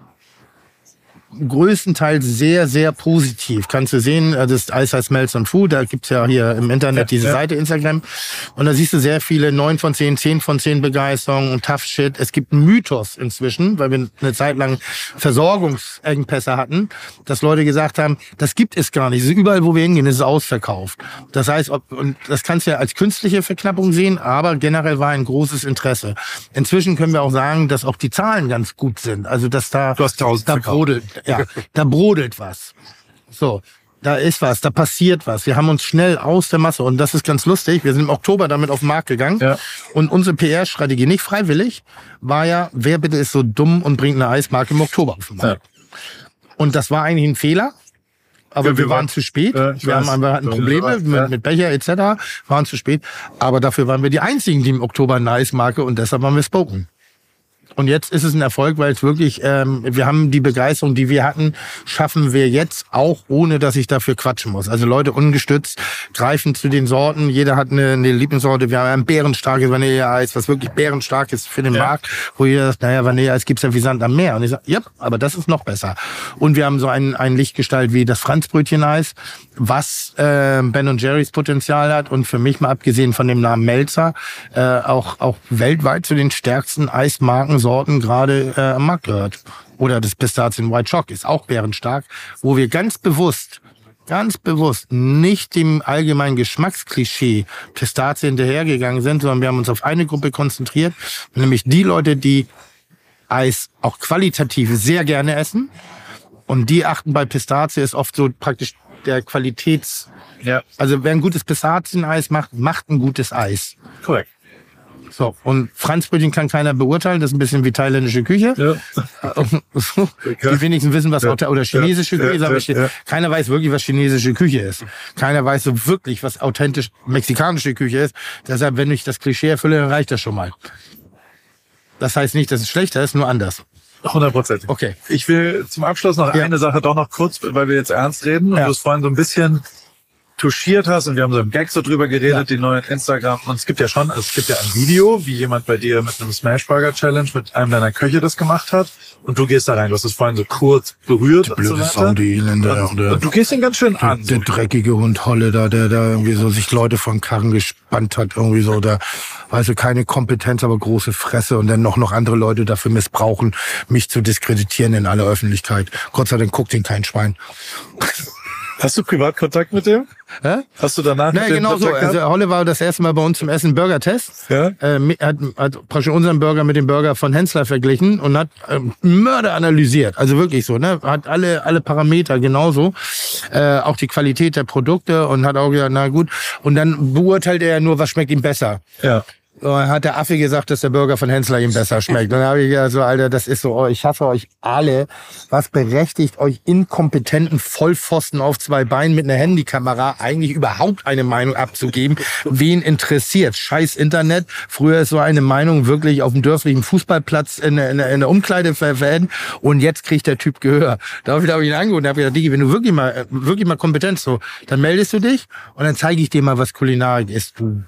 größtenteils sehr, sehr positiv. Kannst du sehen, äh, das Eis heißt Melts und Food, da gibt's ja hier im Internet diese ja. Seite, Instagram. Und da siehst du sehr viele 9 von 10, 10 von 10 Begeisterung und Tough Shit. Es gibt einen Mythos inzwischen, weil wir eine Zeit lang Versorgungsengpässe hatten, dass Leute gesagt haben, das gibt es gar nicht. Es ist überall, wo wir hingehen, ist es ausverkauft. Das heißt, ob, und das kannst du ja als künstliche Verknappung sehen, aber generell war ein großes Interesse. Inzwischen können wir auch sagen, dass auch die Zahlen ganz gut sind. Also, dass da, Du hast 1000 da brodelt, ja, da brodelt was. So. Da ist was, da passiert was. Wir haben uns schnell aus der Masse und das ist ganz lustig. Wir sind im Oktober damit auf den Markt gegangen Ja. und unsere PR-Strategie, nicht freiwillig, war ja, wer bitte ist so dumm und bringt eine Eismarke im Oktober auf den Markt. Und das war eigentlich ein Fehler, aber Ja, wir wir waren waren- zu spät. Ja, ich wir, haben, wir hatten Ja, Probleme ja. mit, mit Becher etc. Waren zu spät. Aber dafür waren wir die einzigen, die im Oktober eine Eismarke und deshalb haben wir spoken. Und jetzt ist es ein Erfolg, weil es wirklich, ähm, wir haben die Begeisterung, die wir hatten, schaffen wir jetzt auch, ohne dass ich dafür quatschen muss. Also Leute ungestützt greifen zu den Sorten. Jeder hat eine, eine Lieblingssorte. Wir haben ein bärenstarkes Vanilleeis, was wirklich bärenstark ist für den Markt, wo jeder sagt, naja, Vanilleeis gibt's ja wie Sand am Meer. Und ich sage, ja, aber das ist noch besser. Und wir haben so ein, ein Lichtgestalt wie das Franzbrötcheneis, was äh, Ben Jerry's Potenzial hat und für mich mal abgesehen von dem Namen Melzer äh, auch, auch weltweit zu den stärksten Eismarkensorten gerade äh, am Markt gehört. Oder das Pistazien White Shock ist auch bärenstark, wo wir ganz bewusst ganz bewusst nicht dem allgemeinen Geschmacksklischee Pistazie hinterhergegangen sind, sondern wir haben uns auf eine Gruppe konzentriert, nämlich die Leute, die Eis auch qualitativ sehr gerne essen. Und die achten bei Pistazie ist oft so praktisch der Qualitäts... Ja, Also wer ein gutes Pistazieneis macht, macht ein gutes Eis. korrekt. So, und Franzbrötchen kann keiner beurteilen, das ist ein bisschen wie thailändische Küche. Ja. Die wenigsten wissen, was Ja. oder chinesische Ja. Küche ist, Ja. keiner weiß wirklich, was chinesische Küche ist. Keiner weiß so wirklich, was authentisch mexikanische Küche ist. Deshalb, wenn ich das Klischee erfülle, dann reicht das schon mal. Das heißt nicht, dass es schlechter ist, nur anders. 100 Prozent. Okay. Ich will zum Abschluss noch Ja. eine Sache doch noch kurz, weil wir jetzt ernst reden und Ja. du es vorhin so ein bisschen touchiert hast und wir haben so im Gag so drüber geredet, die neuen Instagram. Und es gibt ja schon, also es gibt ja ein Video, wie jemand bei dir mit einem Smashburger Challenge mit einem deiner Köche das gemacht hat. Und du gehst da rein. Du hast es vorhin so kurz berührt. und so Blöde weiter. Sau, die Elende. Und, und du gehst ihn ganz schön an. Der dreckige Hund Holle da, der da irgendwie so sich Leute von Karren gespannt hat, irgendwie so, da, weißt du, keine Kompetenz, aber große Fresse und dann noch, noch andere Leute dafür missbrauchen, mich zu diskreditieren in aller Öffentlichkeit. Gott sei Dank guckt ihn kein Schwein. Hast du Privatkontakt mit dem? Hä? Hast du danach Ja, mit dem genau so. Also? Holle war das erste Mal bei uns zum Essen Burger-Test. Ja. Äh, mit- hat, hat praktisch unseren Burger mit dem Burger von Hensler verglichen und hat ähm, Mörder analysiert. Also wirklich so, ne? Hat alle, alle Parameter genauso. Äh, auch die Qualität der Produkte und hat auch gesagt, na gut. Und dann beurteilt er nur, was schmeckt ihm besser. Ja. Hat der Affe gesagt, dass der Burger von Hensler ihm besser schmeckt. Und dann habe ich gesagt, so, Alter, das ist so, oh, ich hasse euch alle. Was berechtigt euch inkompetenten Vollpfosten auf zwei Beinen mit einer Handykamera eigentlich überhaupt eine Meinung abzugeben? Wen interessiert? Scheiß Internet. Früher ist so eine Meinung wirklich auf dem dörflichen Fußballplatz in, der- in, in der Umkleide ver- verenden. Und jetzt kriegt der Typ Gehör. Daraufhin habe ich ihn angerufen und habe gesagt, Digi, wenn du wirklich mal, äh, wirklich mal kompetent so, dann meldest du dich und dann zeige ich dir mal, was Kulinarik ist, du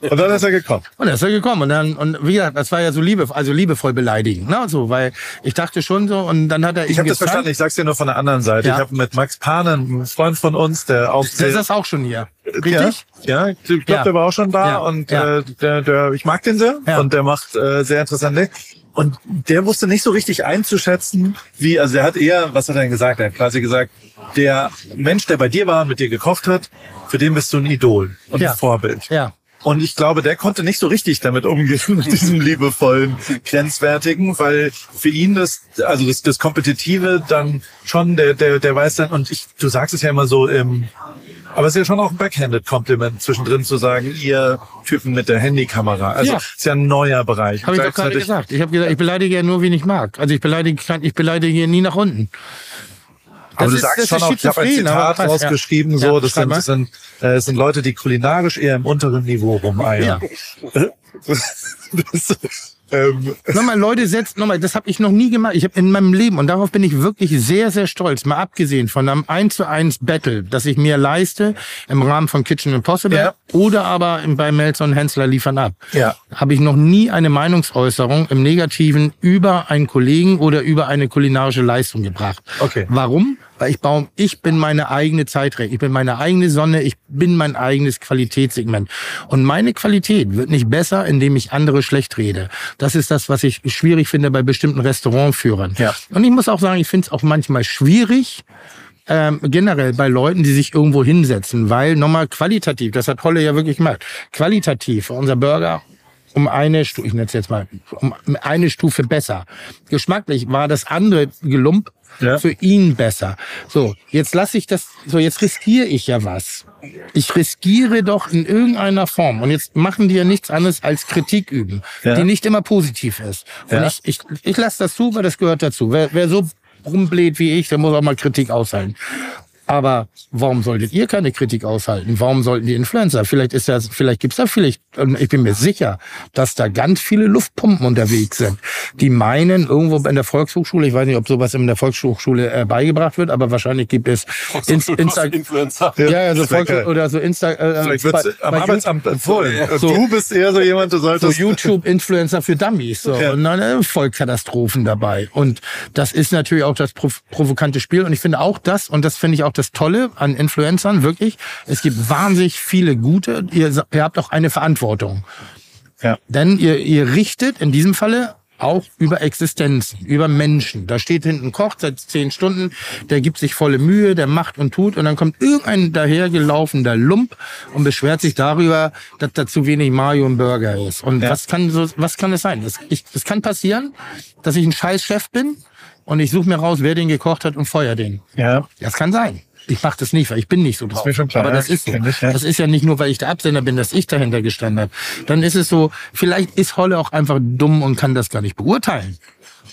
Und dann ist er gekommen. und dann ist er gekommen und dann und wie gesagt, das war ja so liebe, also liebevoll beleidigend, ne, so, weil ich dachte schon so und dann hat er Ich habe das verstanden, ich sag's dir nur von der anderen Seite. Ja. Ich habe mit Max Panen, einem Freund von uns, der auch Der ist das auch schon hier, richtig? Ja, ja ich glaube, Ja. der war auch schon da und. Äh, der, der, ich mag den sehr und der macht äh, sehr interessante. Und der wusste nicht so richtig einzuschätzen, wie, also er hat eher, was hat er denn gesagt? Er hat quasi gesagt, der Mensch, der bei dir war und mit dir gekocht hat, für den bist du ein Idol und Ja. ein Vorbild. Ja. Und ich glaube, der konnte nicht so richtig damit umgehen, mit diesem liebevollen, grenzwertigen, weil für ihn das, also das, das Kompetitive dann schon, der, der, der weiß dann, und ich, du sagst es ja immer so, ähm, aber es ist ja schon auch ein backhanded Compliment zwischendrin zu sagen, ihr Typen mit der Handykamera. Also Ja. ist ja ein neuer Bereich. Habe ich doch gerade gesagt. Ich habe gesagt, ich beleidige ja nur, wen ich mag. Also ich beleidige, ich beleidige nie nach unten. Aber Das du ist- sagst das schon auch, ich habe ein aber Zitat ja. rausgeschrieben, Ja, so, das schreib sind, das sind, äh, das sind Leute, die kulinarisch eher im unteren Niveau rumeiern. das, ähm, Nochmal, Leute, setzt nochmal, das habe ich noch nie gemacht. Ich habe in meinem Leben, und darauf bin ich wirklich sehr, sehr stolz, mal abgesehen von einem 1 zu 1 Battle, das ich mir leiste im Rahmen von Kitchen Impossible Ja. oder aber bei Melzer und Hensler liefern ab. Ja. Habe ich noch nie eine Meinungsäußerung im Negativen über einen Kollegen oder über eine kulinarische Leistung gebracht. Okay. Warum? Weil ich baue, ich bin meine eigene Zeitrechnung, ich bin meine eigene Sonne, ich bin mein eigenes Qualitätssegment. Und meine Qualität wird nicht besser, indem ich andere schlecht rede. Das ist das, was ich schwierig finde bei bestimmten Restaurantführern. Ja. Und ich muss auch sagen, ich finde es auch manchmal schwierig, ähm, generell bei Leuten, die sich irgendwo hinsetzen, weil nochmal qualitativ, das hat Holle ja wirklich gemacht, qualitativ, unser Burger um eine Stufe, ich nenne es jetzt mal, um eine Stufe besser. Geschmacklich war das andere Gelump Ja. für ihn besser. So, jetzt lasse ich das, so jetzt riskiere ich ja was. Ich riskiere doch in irgendeiner Form. Und jetzt machen die ja nichts anderes als Kritik üben, Ja. die nicht immer positiv ist. Und Ja. ich, ich, ich lasse das zu, weil das gehört dazu. Wer, wer so rumbläht wie ich, der muss auch mal Kritik aushalten. Aber warum solltet ihr keine Kritik aushalten? Warum sollten die Influencer? Vielleicht ist das, vielleicht gibt's da vielleicht, ich bin mir sicher, dass da ganz viele Luftpumpen unterwegs sind, die meinen, irgendwo in der Volkshochschule, ich weiß nicht, ob sowas in der Volkshochschule äh, beigebracht wird, aber wahrscheinlich gibt es Inst Insta Influencer. ja, ja, so Volks oder so Insta äh, Vielleicht wird's bei- am bei Arbeitsamt empfohlen. So- du bist eher so jemand, du so solltest... YouTube-Influencer für Dummies. So. Ja. Und dann äh, Vollkatastrophen dabei. Und das ist natürlich auch das prov provokante Spiel. Und ich finde auch das, und das finde ich auch das Tolle an Influencern, wirklich, es gibt wahnsinnig viele gute. Ihr, ihr habt auch eine Verantwortung. Ja. Denn ihr, ihr richtet in diesem Falle auch über Existenzen, über Menschen. Da steht hinten Koch seit zehn Stunden, der gibt sich volle Mühe, der macht und tut und dann kommt irgendein dahergelaufener Lump und beschwert sich darüber, dass da zu wenig Mayo im Burger ist. Und was kann so, was kann es sein? Das, ich, das kann passieren, dass ich ein scheiß Chef bin und ich suche mir raus, wer den gekocht hat und feuer den. Ja. Das kann sein. Ich mache das nicht, weil ich bin nicht so drauf. mir schon klar, Aber das ist so. ich, ja. Das ist ja nicht nur, weil ich der Absender bin, dass ich dahinter gestanden habe. Dann ist es so, vielleicht ist Holle auch einfach dumm und kann das gar nicht beurteilen.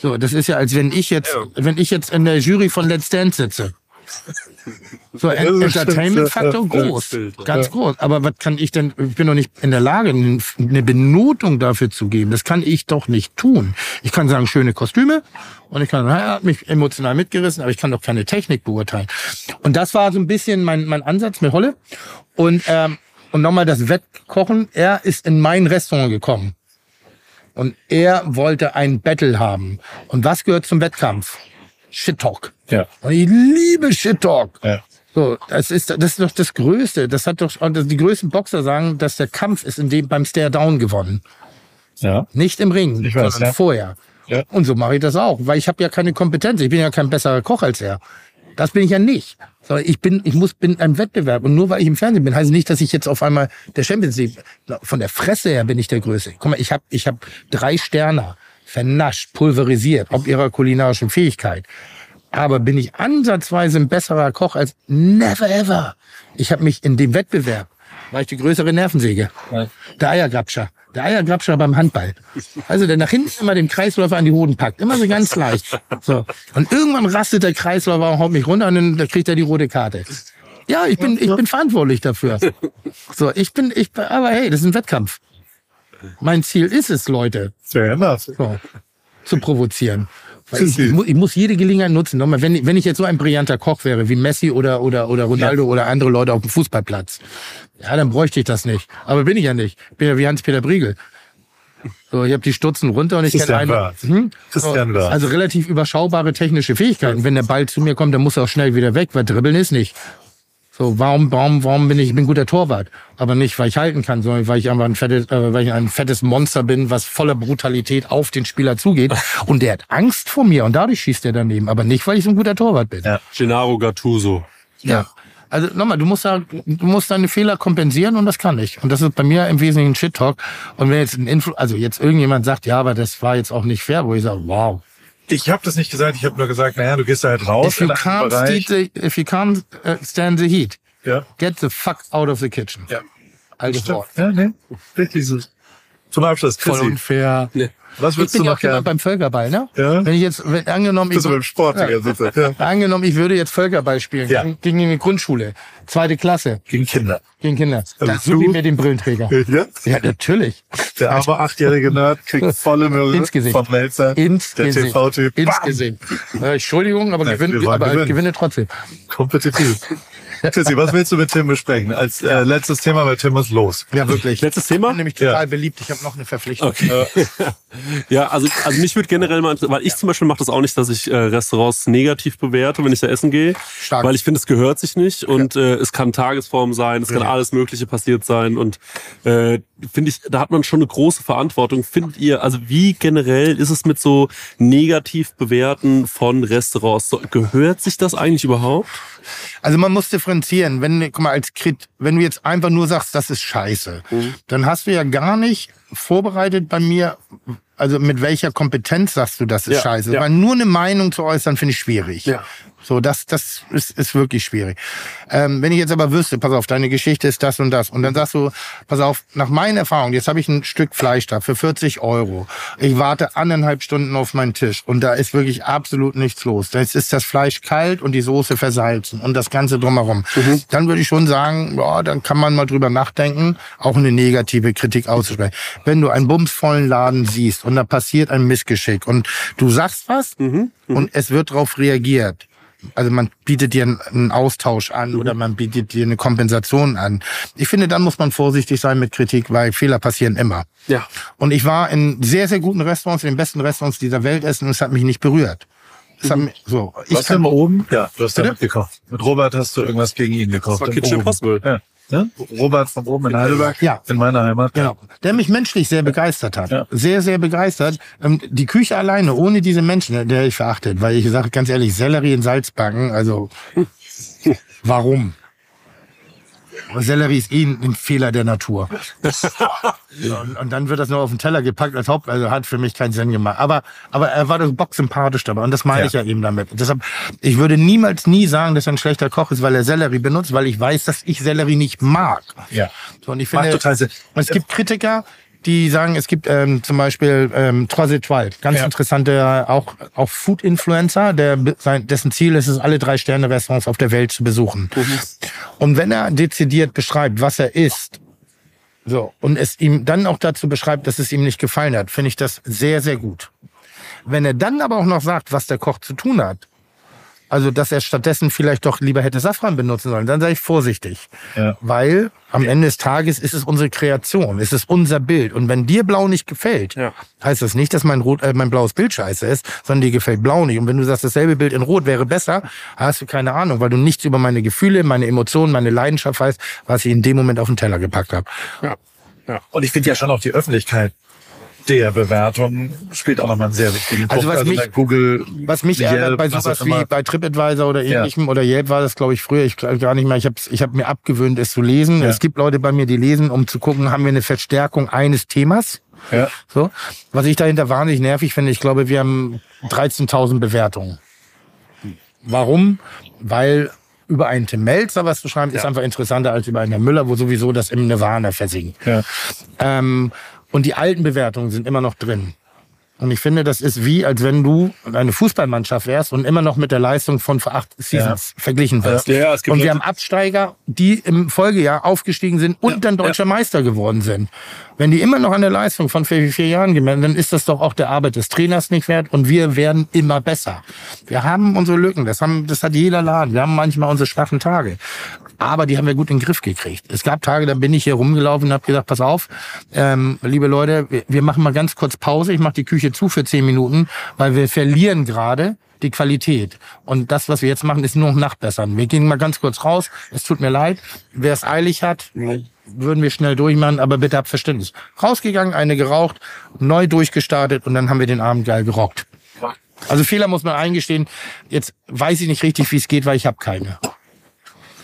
So, das ist ja, als wenn ich jetzt, wenn ich jetzt in der Jury von Let's Dance sitze. So, Entertainment-Faktor groß. Ganz groß. Aber was kann ich denn, ich bin doch nicht in der Lage, eine Benotung dafür zu geben. Das kann ich doch nicht tun. Ich kann sagen, schöne Kostüme. Und ich kann sagen, er hat mich emotional mitgerissen, aber ich kann doch keine Technik beurteilen. Und das war so ein bisschen mein, mein Ansatz mit Holle. Und, ähm, und nochmal das Wettkochen. Er ist in mein Restaurant gekommen. Und er wollte ein Battle haben. Und was gehört zum Wettkampf? Shit Talk. Ja. Und ich liebe Shit Talk. Ja. So, das ist, das ist doch das Größte. Das hat doch, die größten Boxer sagen, dass der Kampf ist in dem beim Stare Down gewonnen. Ja. Nicht im Ring, Ich weiß, sondern ja. vorher. Ja. Und so mache ich das auch, weil ich habe ja keine Kompetenz. Ich bin ja kein besserer Koch als er. Das bin ich ja nicht. Sondern ich bin, ich muss, bin im Wettbewerb. Und nur weil ich im Fernsehen bin, heißt nicht, dass ich jetzt auf einmal der Champions League, von der Fresse her bin ich der Größte. Guck mal, ich habe ich hab drei Sterne vernascht, pulverisiert, ob ihrer kulinarischen Fähigkeit. Aber bin ich ansatzweise ein besserer Koch als never ever. Ich habe mich in dem Wettbewerb, war ich die größere Nervensäge. Der Eiergrabscher. Der Eiergrabscher beim Handball. Also der nach hinten immer den Kreisläufer an die Hoden packt. Immer so ganz leicht. So. Und irgendwann rastet der Kreisläufer und haut mich runter und dann da kriegt er die rote Karte. Ja, ich bin, ich bin verantwortlich dafür. So, ich bin, ich, aber hey, das ist ein Wettkampf. Mein Ziel ist es, Leute, so, zu provozieren. Ich, ich, muss, jede Gelegenheit nutzen. Nochmal, wenn, ich- wenn ich jetzt so ein brillanter Koch wäre wie Messi oder, oder, oder Ronaldo oder andere Leute auf dem Fußballplatz, ja, dann bräuchte ich das nicht. Aber bin ich ja nicht. Bin ja wie Hans-Peter Briegel. So, ich habe die Stutzen runter und ich kenne einen. Hm? So. Also relativ überschaubare technische Fähigkeiten. Wenn der Ball zu mir kommt, dann muss er auch schnell wieder weg, weil dribbeln ist nicht. So, warum, warum, warum bin ich, ich bin ein guter Torwart? Aber nicht, weil ich halten kann, sondern weil ich einfach ein fettes, äh, weil ich ein fettes Monster bin, was voller Brutalität auf den Spieler zugeht. Und der hat Angst vor mir und dadurch schießt er daneben. Aber nicht, weil ich so ein guter Torwart bin. Ja. Gennaro Gattuso. Ja. Also nochmal, du musst da, du musst deine Fehler kompensieren und das kann ich. Und das ist bei mir im Wesentlichen Shit Talk. Und wenn jetzt ein Influ also jetzt irgendjemand sagt, ja, aber das war jetzt auch nicht fair, wo ich sage, wow. Ich habe das nicht gesagt, ich habe nur gesagt, naja, du gehst da halt raus If you can't, the, if you can't uh, stand the heat, Ja, get the fuck out of the kitchen. ja. Altes Stimmt. Wort. Ja, nee. Richtig so. Zum Abschluss, Voll Chrissy, unfair. Was Ich würdest bin du ja auch jemand beim Völkerball, ne? Ja? Wenn ich jetzt, wenn, angenommen, ich, beim Sport Zeit, ja. angenommen, ich würde jetzt Völkerball spielen, Ja. gegen, eine Grundschule, zweite Klasse, Gegen Kinder. gegen Kinder, Also suche ich mir den Brillenträger. Ja? Ja, natürlich. Der arme achtjährige Nerd kriegt volle Möhre Ins Gesicht. vom Melzer. Ins der Gesicht. TV-Typ. Ins! Gesicht. Äh, Entschuldigung, aber, Nein, wollen aber gewinne trotzdem. Kompetitiv. Chrissy, was willst du mit Tim besprechen? Als äh, letztes Thema, weil Tim muss los. Ja, wirklich. Letztes Thema? Ich bin nämlich total Ja. beliebt. Ich habe noch eine Verpflichtung. Okay. ja, also, also mich würde generell mal, weil ich zum Beispiel mache das auch nicht, dass ich äh, Restaurants negativ bewerte, wenn ich da essen gehe. Stark. Weil ich finde, es gehört sich nicht und äh, es kann Tagesform sein, es kann alles Mögliche passiert sein und äh, finde ich, da hat man schon eine große Verantwortung. Findet ihr, also wie generell ist es mit so negativ bewerten von Restaurants? So, gehört sich das eigentlich überhaupt? Also man muss differenzieren. Wenn, guck mal, als Krit, wenn du jetzt einfach nur sagst, das ist scheiße, dann hast du ja gar nicht vorbereitet bei mir, also mit welcher Kompetenz sagst du, das ist Ja, scheiße. ja. Weil nur eine Meinung zu äußern, finde ich schwierig. Ja. So, das, das ist, ist wirklich schwierig. Ähm, wenn ich jetzt aber wüsste, pass auf, deine Geschichte ist das und das, und dann sagst du, pass auf, nach meinen Erfahrungen, jetzt habe ich ein Stück Fleisch da für 40 Euro. Ich warte anderthalb Stunden auf meinen Tisch und da ist wirklich absolut nichts los. Da ist das Fleisch kalt und die Soße versalzen und das Ganze drumherum. Mhm. Dann würde ich schon sagen, ja, dann kann man mal drüber nachdenken, auch eine negative Kritik auszusprechen. Wenn du einen bumsvollen Laden siehst und da passiert ein Missgeschick und du sagst was mhm. Mhm. und es wird darauf reagiert, also man bietet dir einen Austausch an oder man bietet dir eine Kompensation an. Ich finde, dann muss man vorsichtig sein mit Kritik, weil Fehler passieren immer. Ja. Und ich war in sehr, sehr guten Restaurants, in den besten Restaurants dieser Welt essen und es hat mich nicht berührt. Es hat mich, so, ich Was kann, oben? Ja, du hast da mitgekocht. Mit Robert hast du irgendwas gegen ihn gekocht. Das war Kitchen Impossible. Ja. Ne? Robert von oben in Heidelberg, ja. in meiner Heimat. Genau. Der mich menschlich sehr begeistert hat. Ja. Sehr, sehr begeistert. Ähm, die Küche alleine, ohne diese Menschen, der ich verachtet, weil ich sage ganz ehrlich, Sellerie in Salzbacken, also warum? Sellerie ist eh ein Fehler der Natur. und, und, dann wird das nur auf den Teller gepackt als Haupt, also hat für mich keinen Sinn gemacht. Aber, aber er war doch bocksympathisch dabei und das meine ja. ich ja eben damit. Deshalb, ich würde niemals nie sagen, dass er ein schlechter Koch ist, weil er Sellerie benutzt, weil ich weiß, dass ich Sellerie nicht mag. Ja. So, und ich finde, es gibt Kritiker, die sagen, es gibt ähm, zum Beispiel ähm, Trois ganz ja. interessante, auch, auch Food-Influencer, der, sein, dessen Ziel ist es, alle drei Sterne-Restaurants auf der Welt zu besuchen. Mhm. Und wenn er dezidiert beschreibt, was er isst, so, und es ihm dann auch dazu beschreibt, dass es ihm nicht gefallen hat, finde ich das sehr, sehr gut. Wenn er dann aber auch noch sagt, was der Koch zu tun hat, also, dass er stattdessen vielleicht doch lieber hätte Safran benutzen sollen. Dann sage ich vorsichtig. Ja. Weil am Ende des Tages ist es unsere Kreation, ist es unser Bild. Und wenn dir Blau nicht gefällt, ja. heißt das nicht, dass mein, Rot, äh, mein blaues Bild scheiße ist, sondern dir gefällt Blau nicht. Und wenn du sagst, dasselbe Bild in Rot wäre besser, hast du keine Ahnung, weil du nichts über meine Gefühle, meine Emotionen, meine Leidenschaft weißt, was ich in dem Moment auf den Teller gepackt habe. Ja. Ja. Und ich finde ja schon auch die Öffentlichkeit der Bewertung spielt auch nochmal einen sehr wichtigen Punkt. Also was also mich, Google, was mich Yelp, ärgert bei sowas wie bei TripAdvisor oder ähnlichem ja. oder Yelp war das, glaube ich, früher, ich gar nicht mehr, ich habe ich hab mir abgewöhnt, es zu lesen. Ja. Es gibt Leute bei mir, die lesen, um zu gucken, haben wir eine Verstärkung eines Themas. Ja. So. Was ich dahinter wahnsinnig nervig finde, ich glaube, wir haben 13.000 Bewertungen. Warum? Weil über einen Tim Melzer was zu schreiben, ja. ist einfach interessanter als über einen Herr Müller, wo sowieso das im Nirvana versinkt. Ja. Ähm, und die alten Bewertungen sind immer noch drin. Und ich finde, das ist wie, als wenn du eine Fußballmannschaft wärst und immer noch mit der Leistung von vor acht Seasons ja. verglichen wirst. Ja, und wir haben Absteiger, die im Folgejahr aufgestiegen sind und ja, dann deutscher Meister geworden sind. Wenn die immer noch an der Leistung von vier, vier Jahren gemessen, dann ist das doch auch der Arbeit des Trainers nicht wert und wir werden immer besser. Wir haben unsere Lücken, das, haben, das hat jeder Laden. Wir haben manchmal unsere schwachen Tage aber die haben wir gut in den Griff gekriegt. Es gab Tage, da bin ich hier rumgelaufen und habe gesagt, pass auf, ähm, liebe Leute, wir, machen mal ganz kurz Pause. Ich mache die Küche zu für zehn Minuten, weil wir verlieren gerade die Qualität. Und das, was wir jetzt machen, ist nur noch nachbessern. Wir gehen mal ganz kurz raus. Es tut mir leid. Wer es eilig hat, würden wir schnell durchmachen, aber bitte habt Verständnis. Rausgegangen, eine geraucht, neu durchgestartet und dann haben wir den Abend geil gerockt. Also Fehler muss man eingestehen. Jetzt weiß ich nicht richtig, wie es geht, weil ich habe keine.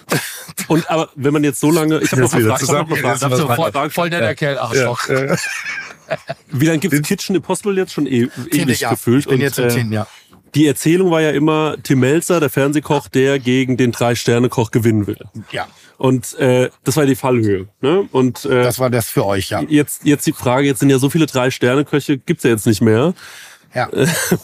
Und aber wenn man jetzt so lange, ich habe noch, eine Frage, voll, netter Kerl, Arschloch. Ja. Wie lange gibt es Kitchen Impossible jetzt schon e ewig Jahr. gefühlt? Ich bin und, jetzt im zehnten Jahr. Die Erzählung war ja immer Tim Melzer, der Fernsehkoch, der gegen den Drei-Sterne-Koch gewinnen will. Ja. Und äh, das war die Fallhöhe. Ne? Und äh, das war das für euch, ja. Jetzt, jetzt die Frage: Jetzt sind ja so viele Drei-Sterne-Köche, gibt's ja jetzt nicht mehr. Ja.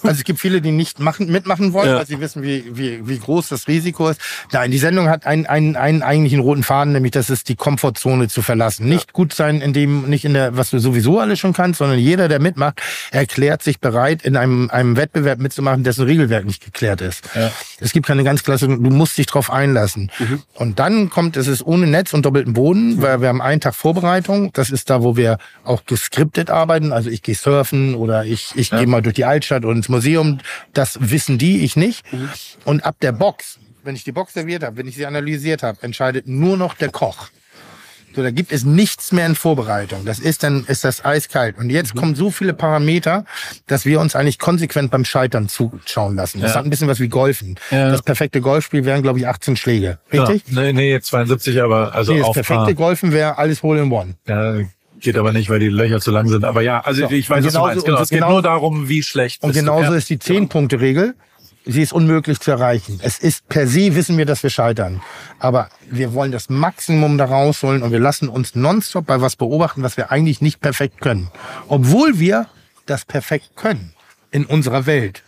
Also es gibt viele, die nicht machen, mitmachen wollen, ja. weil sie wissen, wie, wie, wie groß das Risiko ist. Nein, die Sendung hat einen, einen, einen eigentlichen roten Faden, nämlich das ist die Komfortzone zu verlassen. Nicht ja. gut sein in dem, nicht in der, was du sowieso alles schon kannst, sondern jeder, der mitmacht, erklärt sich bereit, in einem, einem Wettbewerb mitzumachen, dessen Regelwerk nicht geklärt ist. Ja. Es gibt keine ganz klasse, du musst dich drauf einlassen. Mhm. Und dann kommt, es ist ohne Netz und doppelten Boden, weil wir haben einen Tag Vorbereitung. Das ist da, wo wir auch geskriptet arbeiten. Also ich gehe surfen oder ich, ich gehe mal durch die Altstadt und ins Museum. Das wissen die, ich nicht. Mhm. Und ab der Box, wenn ich die Box serviert habe, wenn ich sie analysiert habe, entscheidet nur noch der Koch. So, da gibt es nichts mehr in Vorbereitung. Das ist dann, ist das eiskalt. Und jetzt mhm. kommen so viele Parameter, dass wir uns eigentlich konsequent beim Scheitern zuschauen lassen. Das ja. hat ein bisschen was wie Golfen. Ja. Das perfekte Golfspiel wären, glaube ich, 18 Schläge. Richtig? Ja. Nee, nee, 72, aber also nee, Das perfekte Golfen wäre alles Hole in One. Ja, Geht aber nicht, weil die Löcher zu lang sind. Aber ja, also so. ich weiß, was du meinst. Genau, es geht nur darum, wie schlecht Und genauso ist die Zehn-Punkte-Regel. sie ist unmöglich zu erreichen. Es ist per se wissen wir, dass wir scheitern. Aber wir wollen das Maximum da rausholen und wir lassen uns nonstop bei was beobachten, was wir eigentlich nicht perfekt können. Obwohl wir das perfekt können in unserer Welt.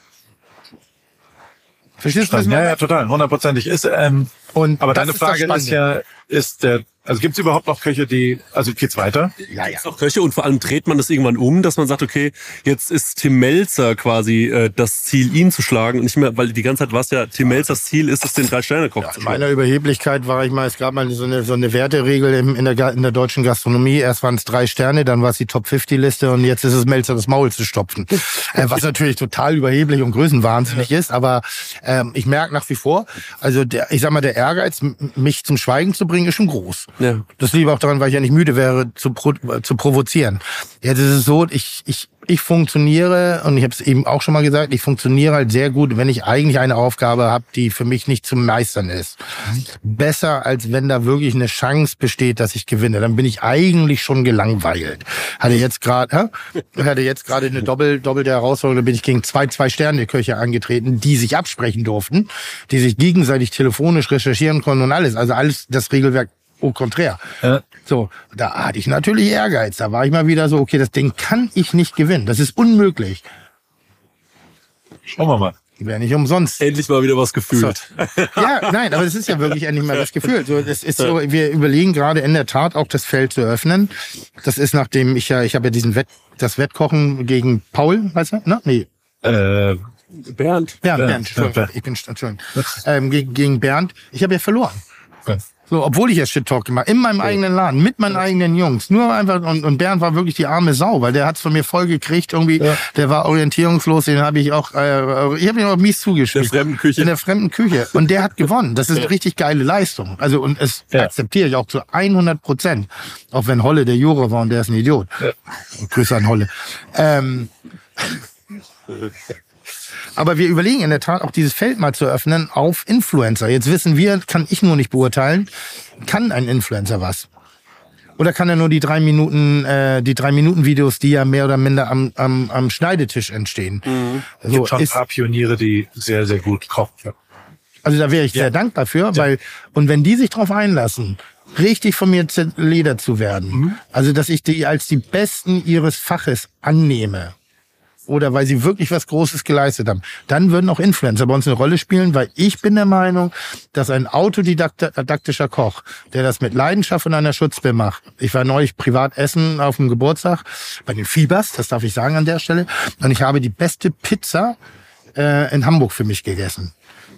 Verstehst du das? Ja, ja, total, hundertprozentig. Ist, ähm, und aber deine Frage ist ja, ist der also gibt es überhaupt noch Köche, die, also geht's weiter? Ja, ja. Noch Köche und vor allem dreht man das irgendwann um, dass man sagt, okay, jetzt ist Tim Melzer quasi äh, das Ziel, ihn zu schlagen und nicht mehr, weil die ganze Zeit war es ja, Tim Melzers Ziel ist es, den Drei-Sterne-Koch ja, zu schlagen. In meiner Überheblichkeit war ich mal, es gab mal so eine, so eine Werteregel in, in, der, in der deutschen Gastronomie. Erst waren es drei Sterne, dann war es die Top-50-Liste und jetzt ist es Melzer das Maul zu stopfen. äh, was natürlich total überheblich und größenwahnsinnig ja. ist, aber ähm, ich merke nach wie vor, also der, ich sag mal, der Ehrgeiz, mich zum Schweigen zu bringen, ist schon groß. Ja. Das liegt auch daran, weil ich ja nicht müde wäre, zu, pro, zu provozieren. Jetzt ist es so, ich, ich, ich funktioniere, und ich habe es eben auch schon mal gesagt, ich funktioniere halt sehr gut, wenn ich eigentlich eine Aufgabe habe, die für mich nicht zu meistern ist. Besser, als wenn da wirklich eine Chance besteht, dass ich gewinne. Dann bin ich eigentlich schon gelangweilt. Hatte jetzt gerade hatte jetzt gerade eine Doppel, doppelte Herausforderung, da bin ich gegen zwei, zwei Sterne-Köche angetreten, die sich absprechen durften, die sich gegenseitig telefonisch recherchieren konnten und alles. Also alles das Regelwerk au contraire. Ja. So, da hatte ich natürlich Ehrgeiz. Da war ich mal wieder so, okay, das Ding kann ich nicht gewinnen. Das ist unmöglich. Schauen wir mal. Wäre nicht umsonst. Endlich mal wieder was gefühlt. So. Ja, nein, aber es ist ja wirklich endlich mal was gefühlt. So, das ist so, wir überlegen gerade in der Tat auch das Feld zu öffnen. Das ist nachdem ich ja, ich habe ja diesen Wett, das Wettkochen gegen Paul, weißt du? Ne? Nee. Äh, Bernd. Bernd. Bernd. Bernd. Ich bin, Entschuldigung. Ähm, gegen, gegen Bernd. Ich habe ja verloren. Okay. So, obwohl ich ja Shit Talk gemacht in meinem eigenen Laden, mit meinen eigenen Jungs. Nur einfach, und, und Bernd war wirklich die arme Sau, weil der hat's von mir voll gekriegt, irgendwie, ja. der war orientierungslos, den habe ich auch, äh, ich habe ihn auch mies zugespielt. In der fremden Küche. In der fremden Küche. Und der hat gewonnen. Das ist eine richtig geile Leistung. Also, und es ja. akzeptiere ich auch zu 100 Prozent. Auch wenn Holle der Jure war und der ist ein Idiot. Ja. Grüße an Holle. Ähm, Aber wir überlegen in der Tat auch dieses Feld mal zu öffnen auf Influencer. Jetzt wissen wir, kann ich nur nicht beurteilen, kann ein Influencer was? Oder kann er nur die drei Minuten, äh, die drei Minuten Videos, die ja mehr oder minder am, am, am Schneidetisch entstehen? Mhm. Es gibt schon ein paar Pioniere, die sehr, sehr gut kochen. Also da wäre ich ja. sehr dankbar für, ja. weil, und wenn die sich drauf einlassen, richtig von mir Leder zu werden, mhm. also dass ich die als die Besten ihres Faches annehme, oder weil sie wirklich was Großes geleistet haben, dann würden auch Influencer bei uns eine Rolle spielen, weil ich bin der Meinung, dass ein autodidaktischer Koch, der das mit Leidenschaft und einer Schutzbill macht, ich war neulich privat essen auf dem Geburtstag bei den Fiebers, das darf ich sagen an der Stelle, und ich habe die beste Pizza äh, in Hamburg für mich gegessen.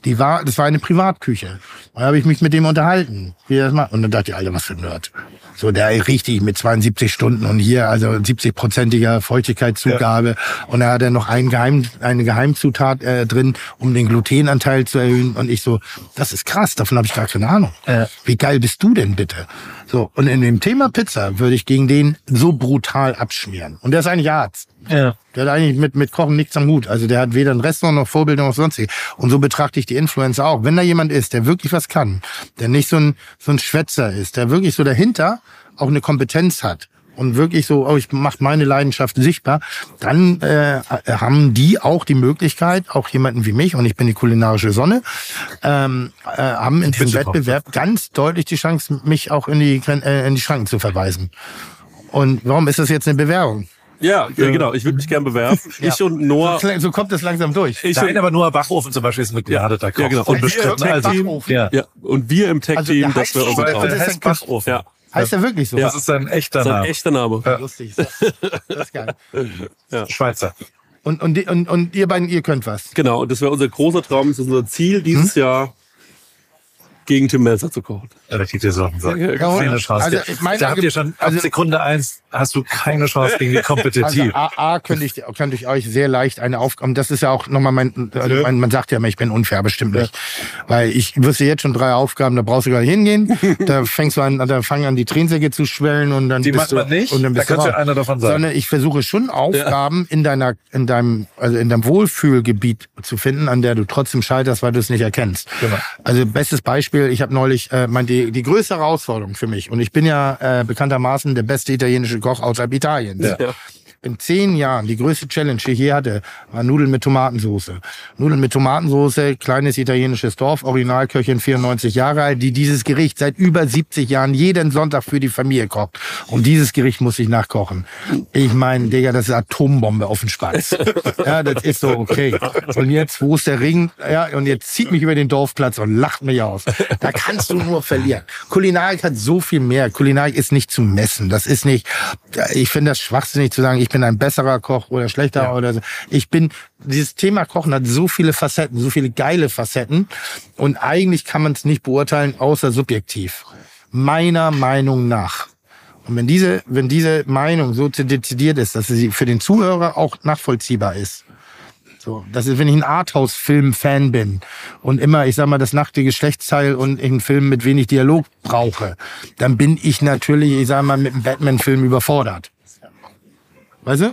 Die war, das war eine Privatküche. Und da habe ich mich mit dem unterhalten, wie das macht. Und dann dachte ich, Alter, was für ein Nerd. So, der richtig mit 72 Stunden und hier also 70-prozentiger Feuchtigkeitszugabe. Ja. Und da hat er noch einen Geheim, eine Geheimzutat äh, drin, um den Glutenanteil zu erhöhen. Und ich so, das ist krass, davon habe ich gar keine Ahnung. Ja. Wie geil bist du denn bitte? So, und in dem Thema Pizza würde ich gegen den so brutal abschmieren. Und der ist eigentlich Arzt. Ja. Der hat eigentlich mit, mit Kochen nichts am Hut. Also der hat weder ein Restaurant noch Vorbildung noch sonstiges. Und so betrachte ich die Influencer auch. Wenn da jemand ist, der wirklich was kann, der nicht so ein, so ein Schwätzer ist, der wirklich so dahinter auch eine Kompetenz hat und wirklich so, oh, ich mache meine Leidenschaft sichtbar, dann äh, haben die auch die Möglichkeit, auch jemanden wie mich, und ich bin die kulinarische Sonne, ähm, äh, haben in diesem Wettbewerb ganz deutlich die Chance, mich auch in die, äh, in die Schranken zu verweisen. Und warum ist das jetzt eine Bewerbung? Ja, ja, genau. Ich würde mich gern bewerben. ja. Ich und Noah. So, so, kommt es langsam durch. Ich Nein, aber Noah Bachofen zum Beispiel ist ein begnadeter Koch. Ja, genau. Und bestritten. Also, ja. ja. Und wir im Tech-Team, also, das wir unsere das heißt Bachofen. Ja. Heißt er wirklich so? Ja. Das ist ein echter Name. Das ist ein echter Name. Ja. Lustig. Das, das ist geil. Ja. Schweizer. Und, und, und, und ihr beiden, ihr könnt was. Genau, und das wäre unser großer Traum, das ist unser Ziel dieses hm? Jahr gegen Tim Melzer zu kochen. Ja, da kriegt ihr so einen Sack. Keine Chance. Also, ich meine, da habt ihr schon also, ab Sekunde eins hast du keine Chance gegen die kompetitiv. Also, A, A könnte ich, könnte ich euch sehr leicht eine Aufgabe, das ist ja auch nochmal mein, also mein, man sagt ja immer, ich bin unfair, bestimmt nicht. Weil ich wüsste jetzt schon drei Aufgaben, da brauchst du gar nicht hingehen, da fängst du an, da fangen an die Tränensäcke zu schwellen und dann die bist macht du, nicht, und dann bist da kannst du einer davon sagen. Sondern ich versuche schon Aufgaben ja. in deiner, in deinem, also in deinem Wohlfühlgebiet zu finden, an der du trotzdem scheiterst, weil du es nicht erkennst. Genau. Also bestes Beispiel, ich habe neulich, äh, mein, die, die größte Herausforderung für mich, und ich bin ja äh, bekanntermaßen der beste italienische Koch außerhalb Italiens. Ja. In zehn Jahren, die größte Challenge, die ich je hatte, war Nudeln mit Tomatensauce. Nudeln mit Tomatensauce, kleines italienisches Dorf, Originalköchin, 94 Jahre alt, die dieses Gericht seit über 70 Jahren jeden Sonntag für die Familie kocht. Und dieses Gericht muss ich nachkochen. Ich meine, Digga, das ist Atombombe auf den Spatz. ja, das ist so okay. Und jetzt, wo ist der Ring? Ja, und jetzt zieht mich über den Dorfplatz und lacht mich aus. Da kannst du nur verlieren. Kulinarik hat so viel mehr. Kulinarik ist nicht zu messen. Das ist nicht, ich finde das schwachsinnig zu sagen, ich bin ein besserer Koch oder schlechter ja. oder so. Ich bin, dieses Thema Kochen hat so viele Facetten, so viele geile Facetten. Und eigentlich kann man es nicht beurteilen, außer subjektiv. Meiner Meinung nach. Und wenn diese, wenn diese Meinung so dezidiert ist, dass sie für den Zuhörer auch nachvollziehbar ist, so, das ist, wenn ich ein Arthouse-Film-Fan bin und immer, ich sag mal, das nackte Geschlechtsteil und einen Film mit wenig Dialog brauche, dann bin ich natürlich, ich sag mal, mit einem Batman-Film überfordert. Weißt du?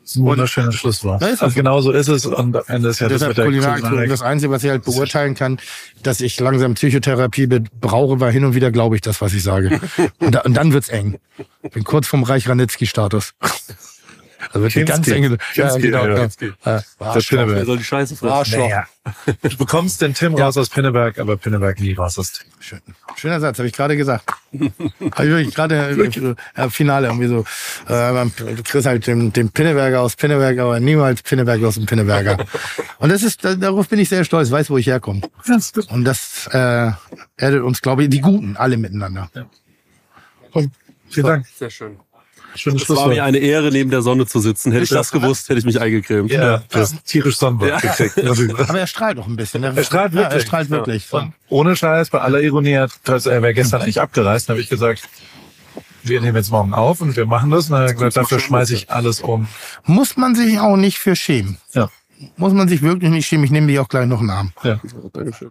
Das ist ein wunderschönes Schlusswort. Also genau so ist es und am Ende ist ja das mit der. Das Einzige, was ich halt beurteilen kann, dass ich langsam Psychotherapie brauche, weil hin und wieder glaube ich das, was ich sage. und, da, und dann wird's eng. Bin kurz vom Reich Ranitzky-Status. Also wird ganz enge. Ja, genau. Ja, ja. Arschloch. Wer soll die Scheiße fressen? Arschloch. Naja. Du bekommst den Tim raus aus Pinneberg, aber Pinneberg nie raus aus Tim. Schön. Schöner Satz, habe ich gerade gesagt. habe ich wirklich gerade äh, Finale irgendwie so. Äh, du kriegst halt den, den Pinneberger aus Pinneberg, aber niemals Pinneberger aus dem Pinneberger. Und das ist, darauf bin ich sehr stolz, weiß, wo ich herkomme. Und das äh, erdet uns, glaube ich, die Guten, alle miteinander. Ja. Vielen Dank. Sehr schön. Schönes es war mir eine Ehre, neben der Sonne zu sitzen. Hätte ich das gewusst, hätte ich mich eingecremt. Ja, ja. du hast tierisch Sonnenbrand ja. gekriegt. Aber er strahlt auch ein bisschen. Er strahlt wirklich. Ja, er strahlt wirklich. Ja. ohne Scheiß, bei aller Ironie, hat, er wäre gestern eigentlich abgereist, habe ich gesagt, wir nehmen jetzt morgen auf und wir machen das. Und gesagt, dafür schmeiße ich alles um. Muss man sich auch nicht für schämen. Ja. Muss man sich wirklich nicht schämen. Ich nehme dich auch gleich noch einen Arm. Ja. Dankeschön.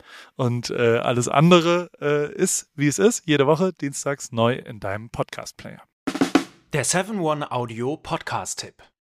Und äh, alles andere äh, ist, wie es ist, jede Woche dienstags neu in deinem Podcast-Player. Der 7-One Audio-Podcast-Tipp.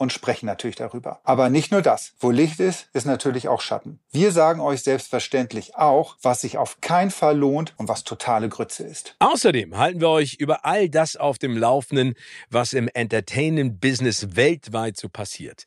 und sprechen natürlich darüber. Aber nicht nur das. Wo Licht ist, ist natürlich auch Schatten. Wir sagen euch selbstverständlich auch, was sich auf keinen Fall lohnt und was totale Grütze ist. Außerdem halten wir euch über all das auf dem Laufenden, was im Entertainment-Business weltweit so passiert.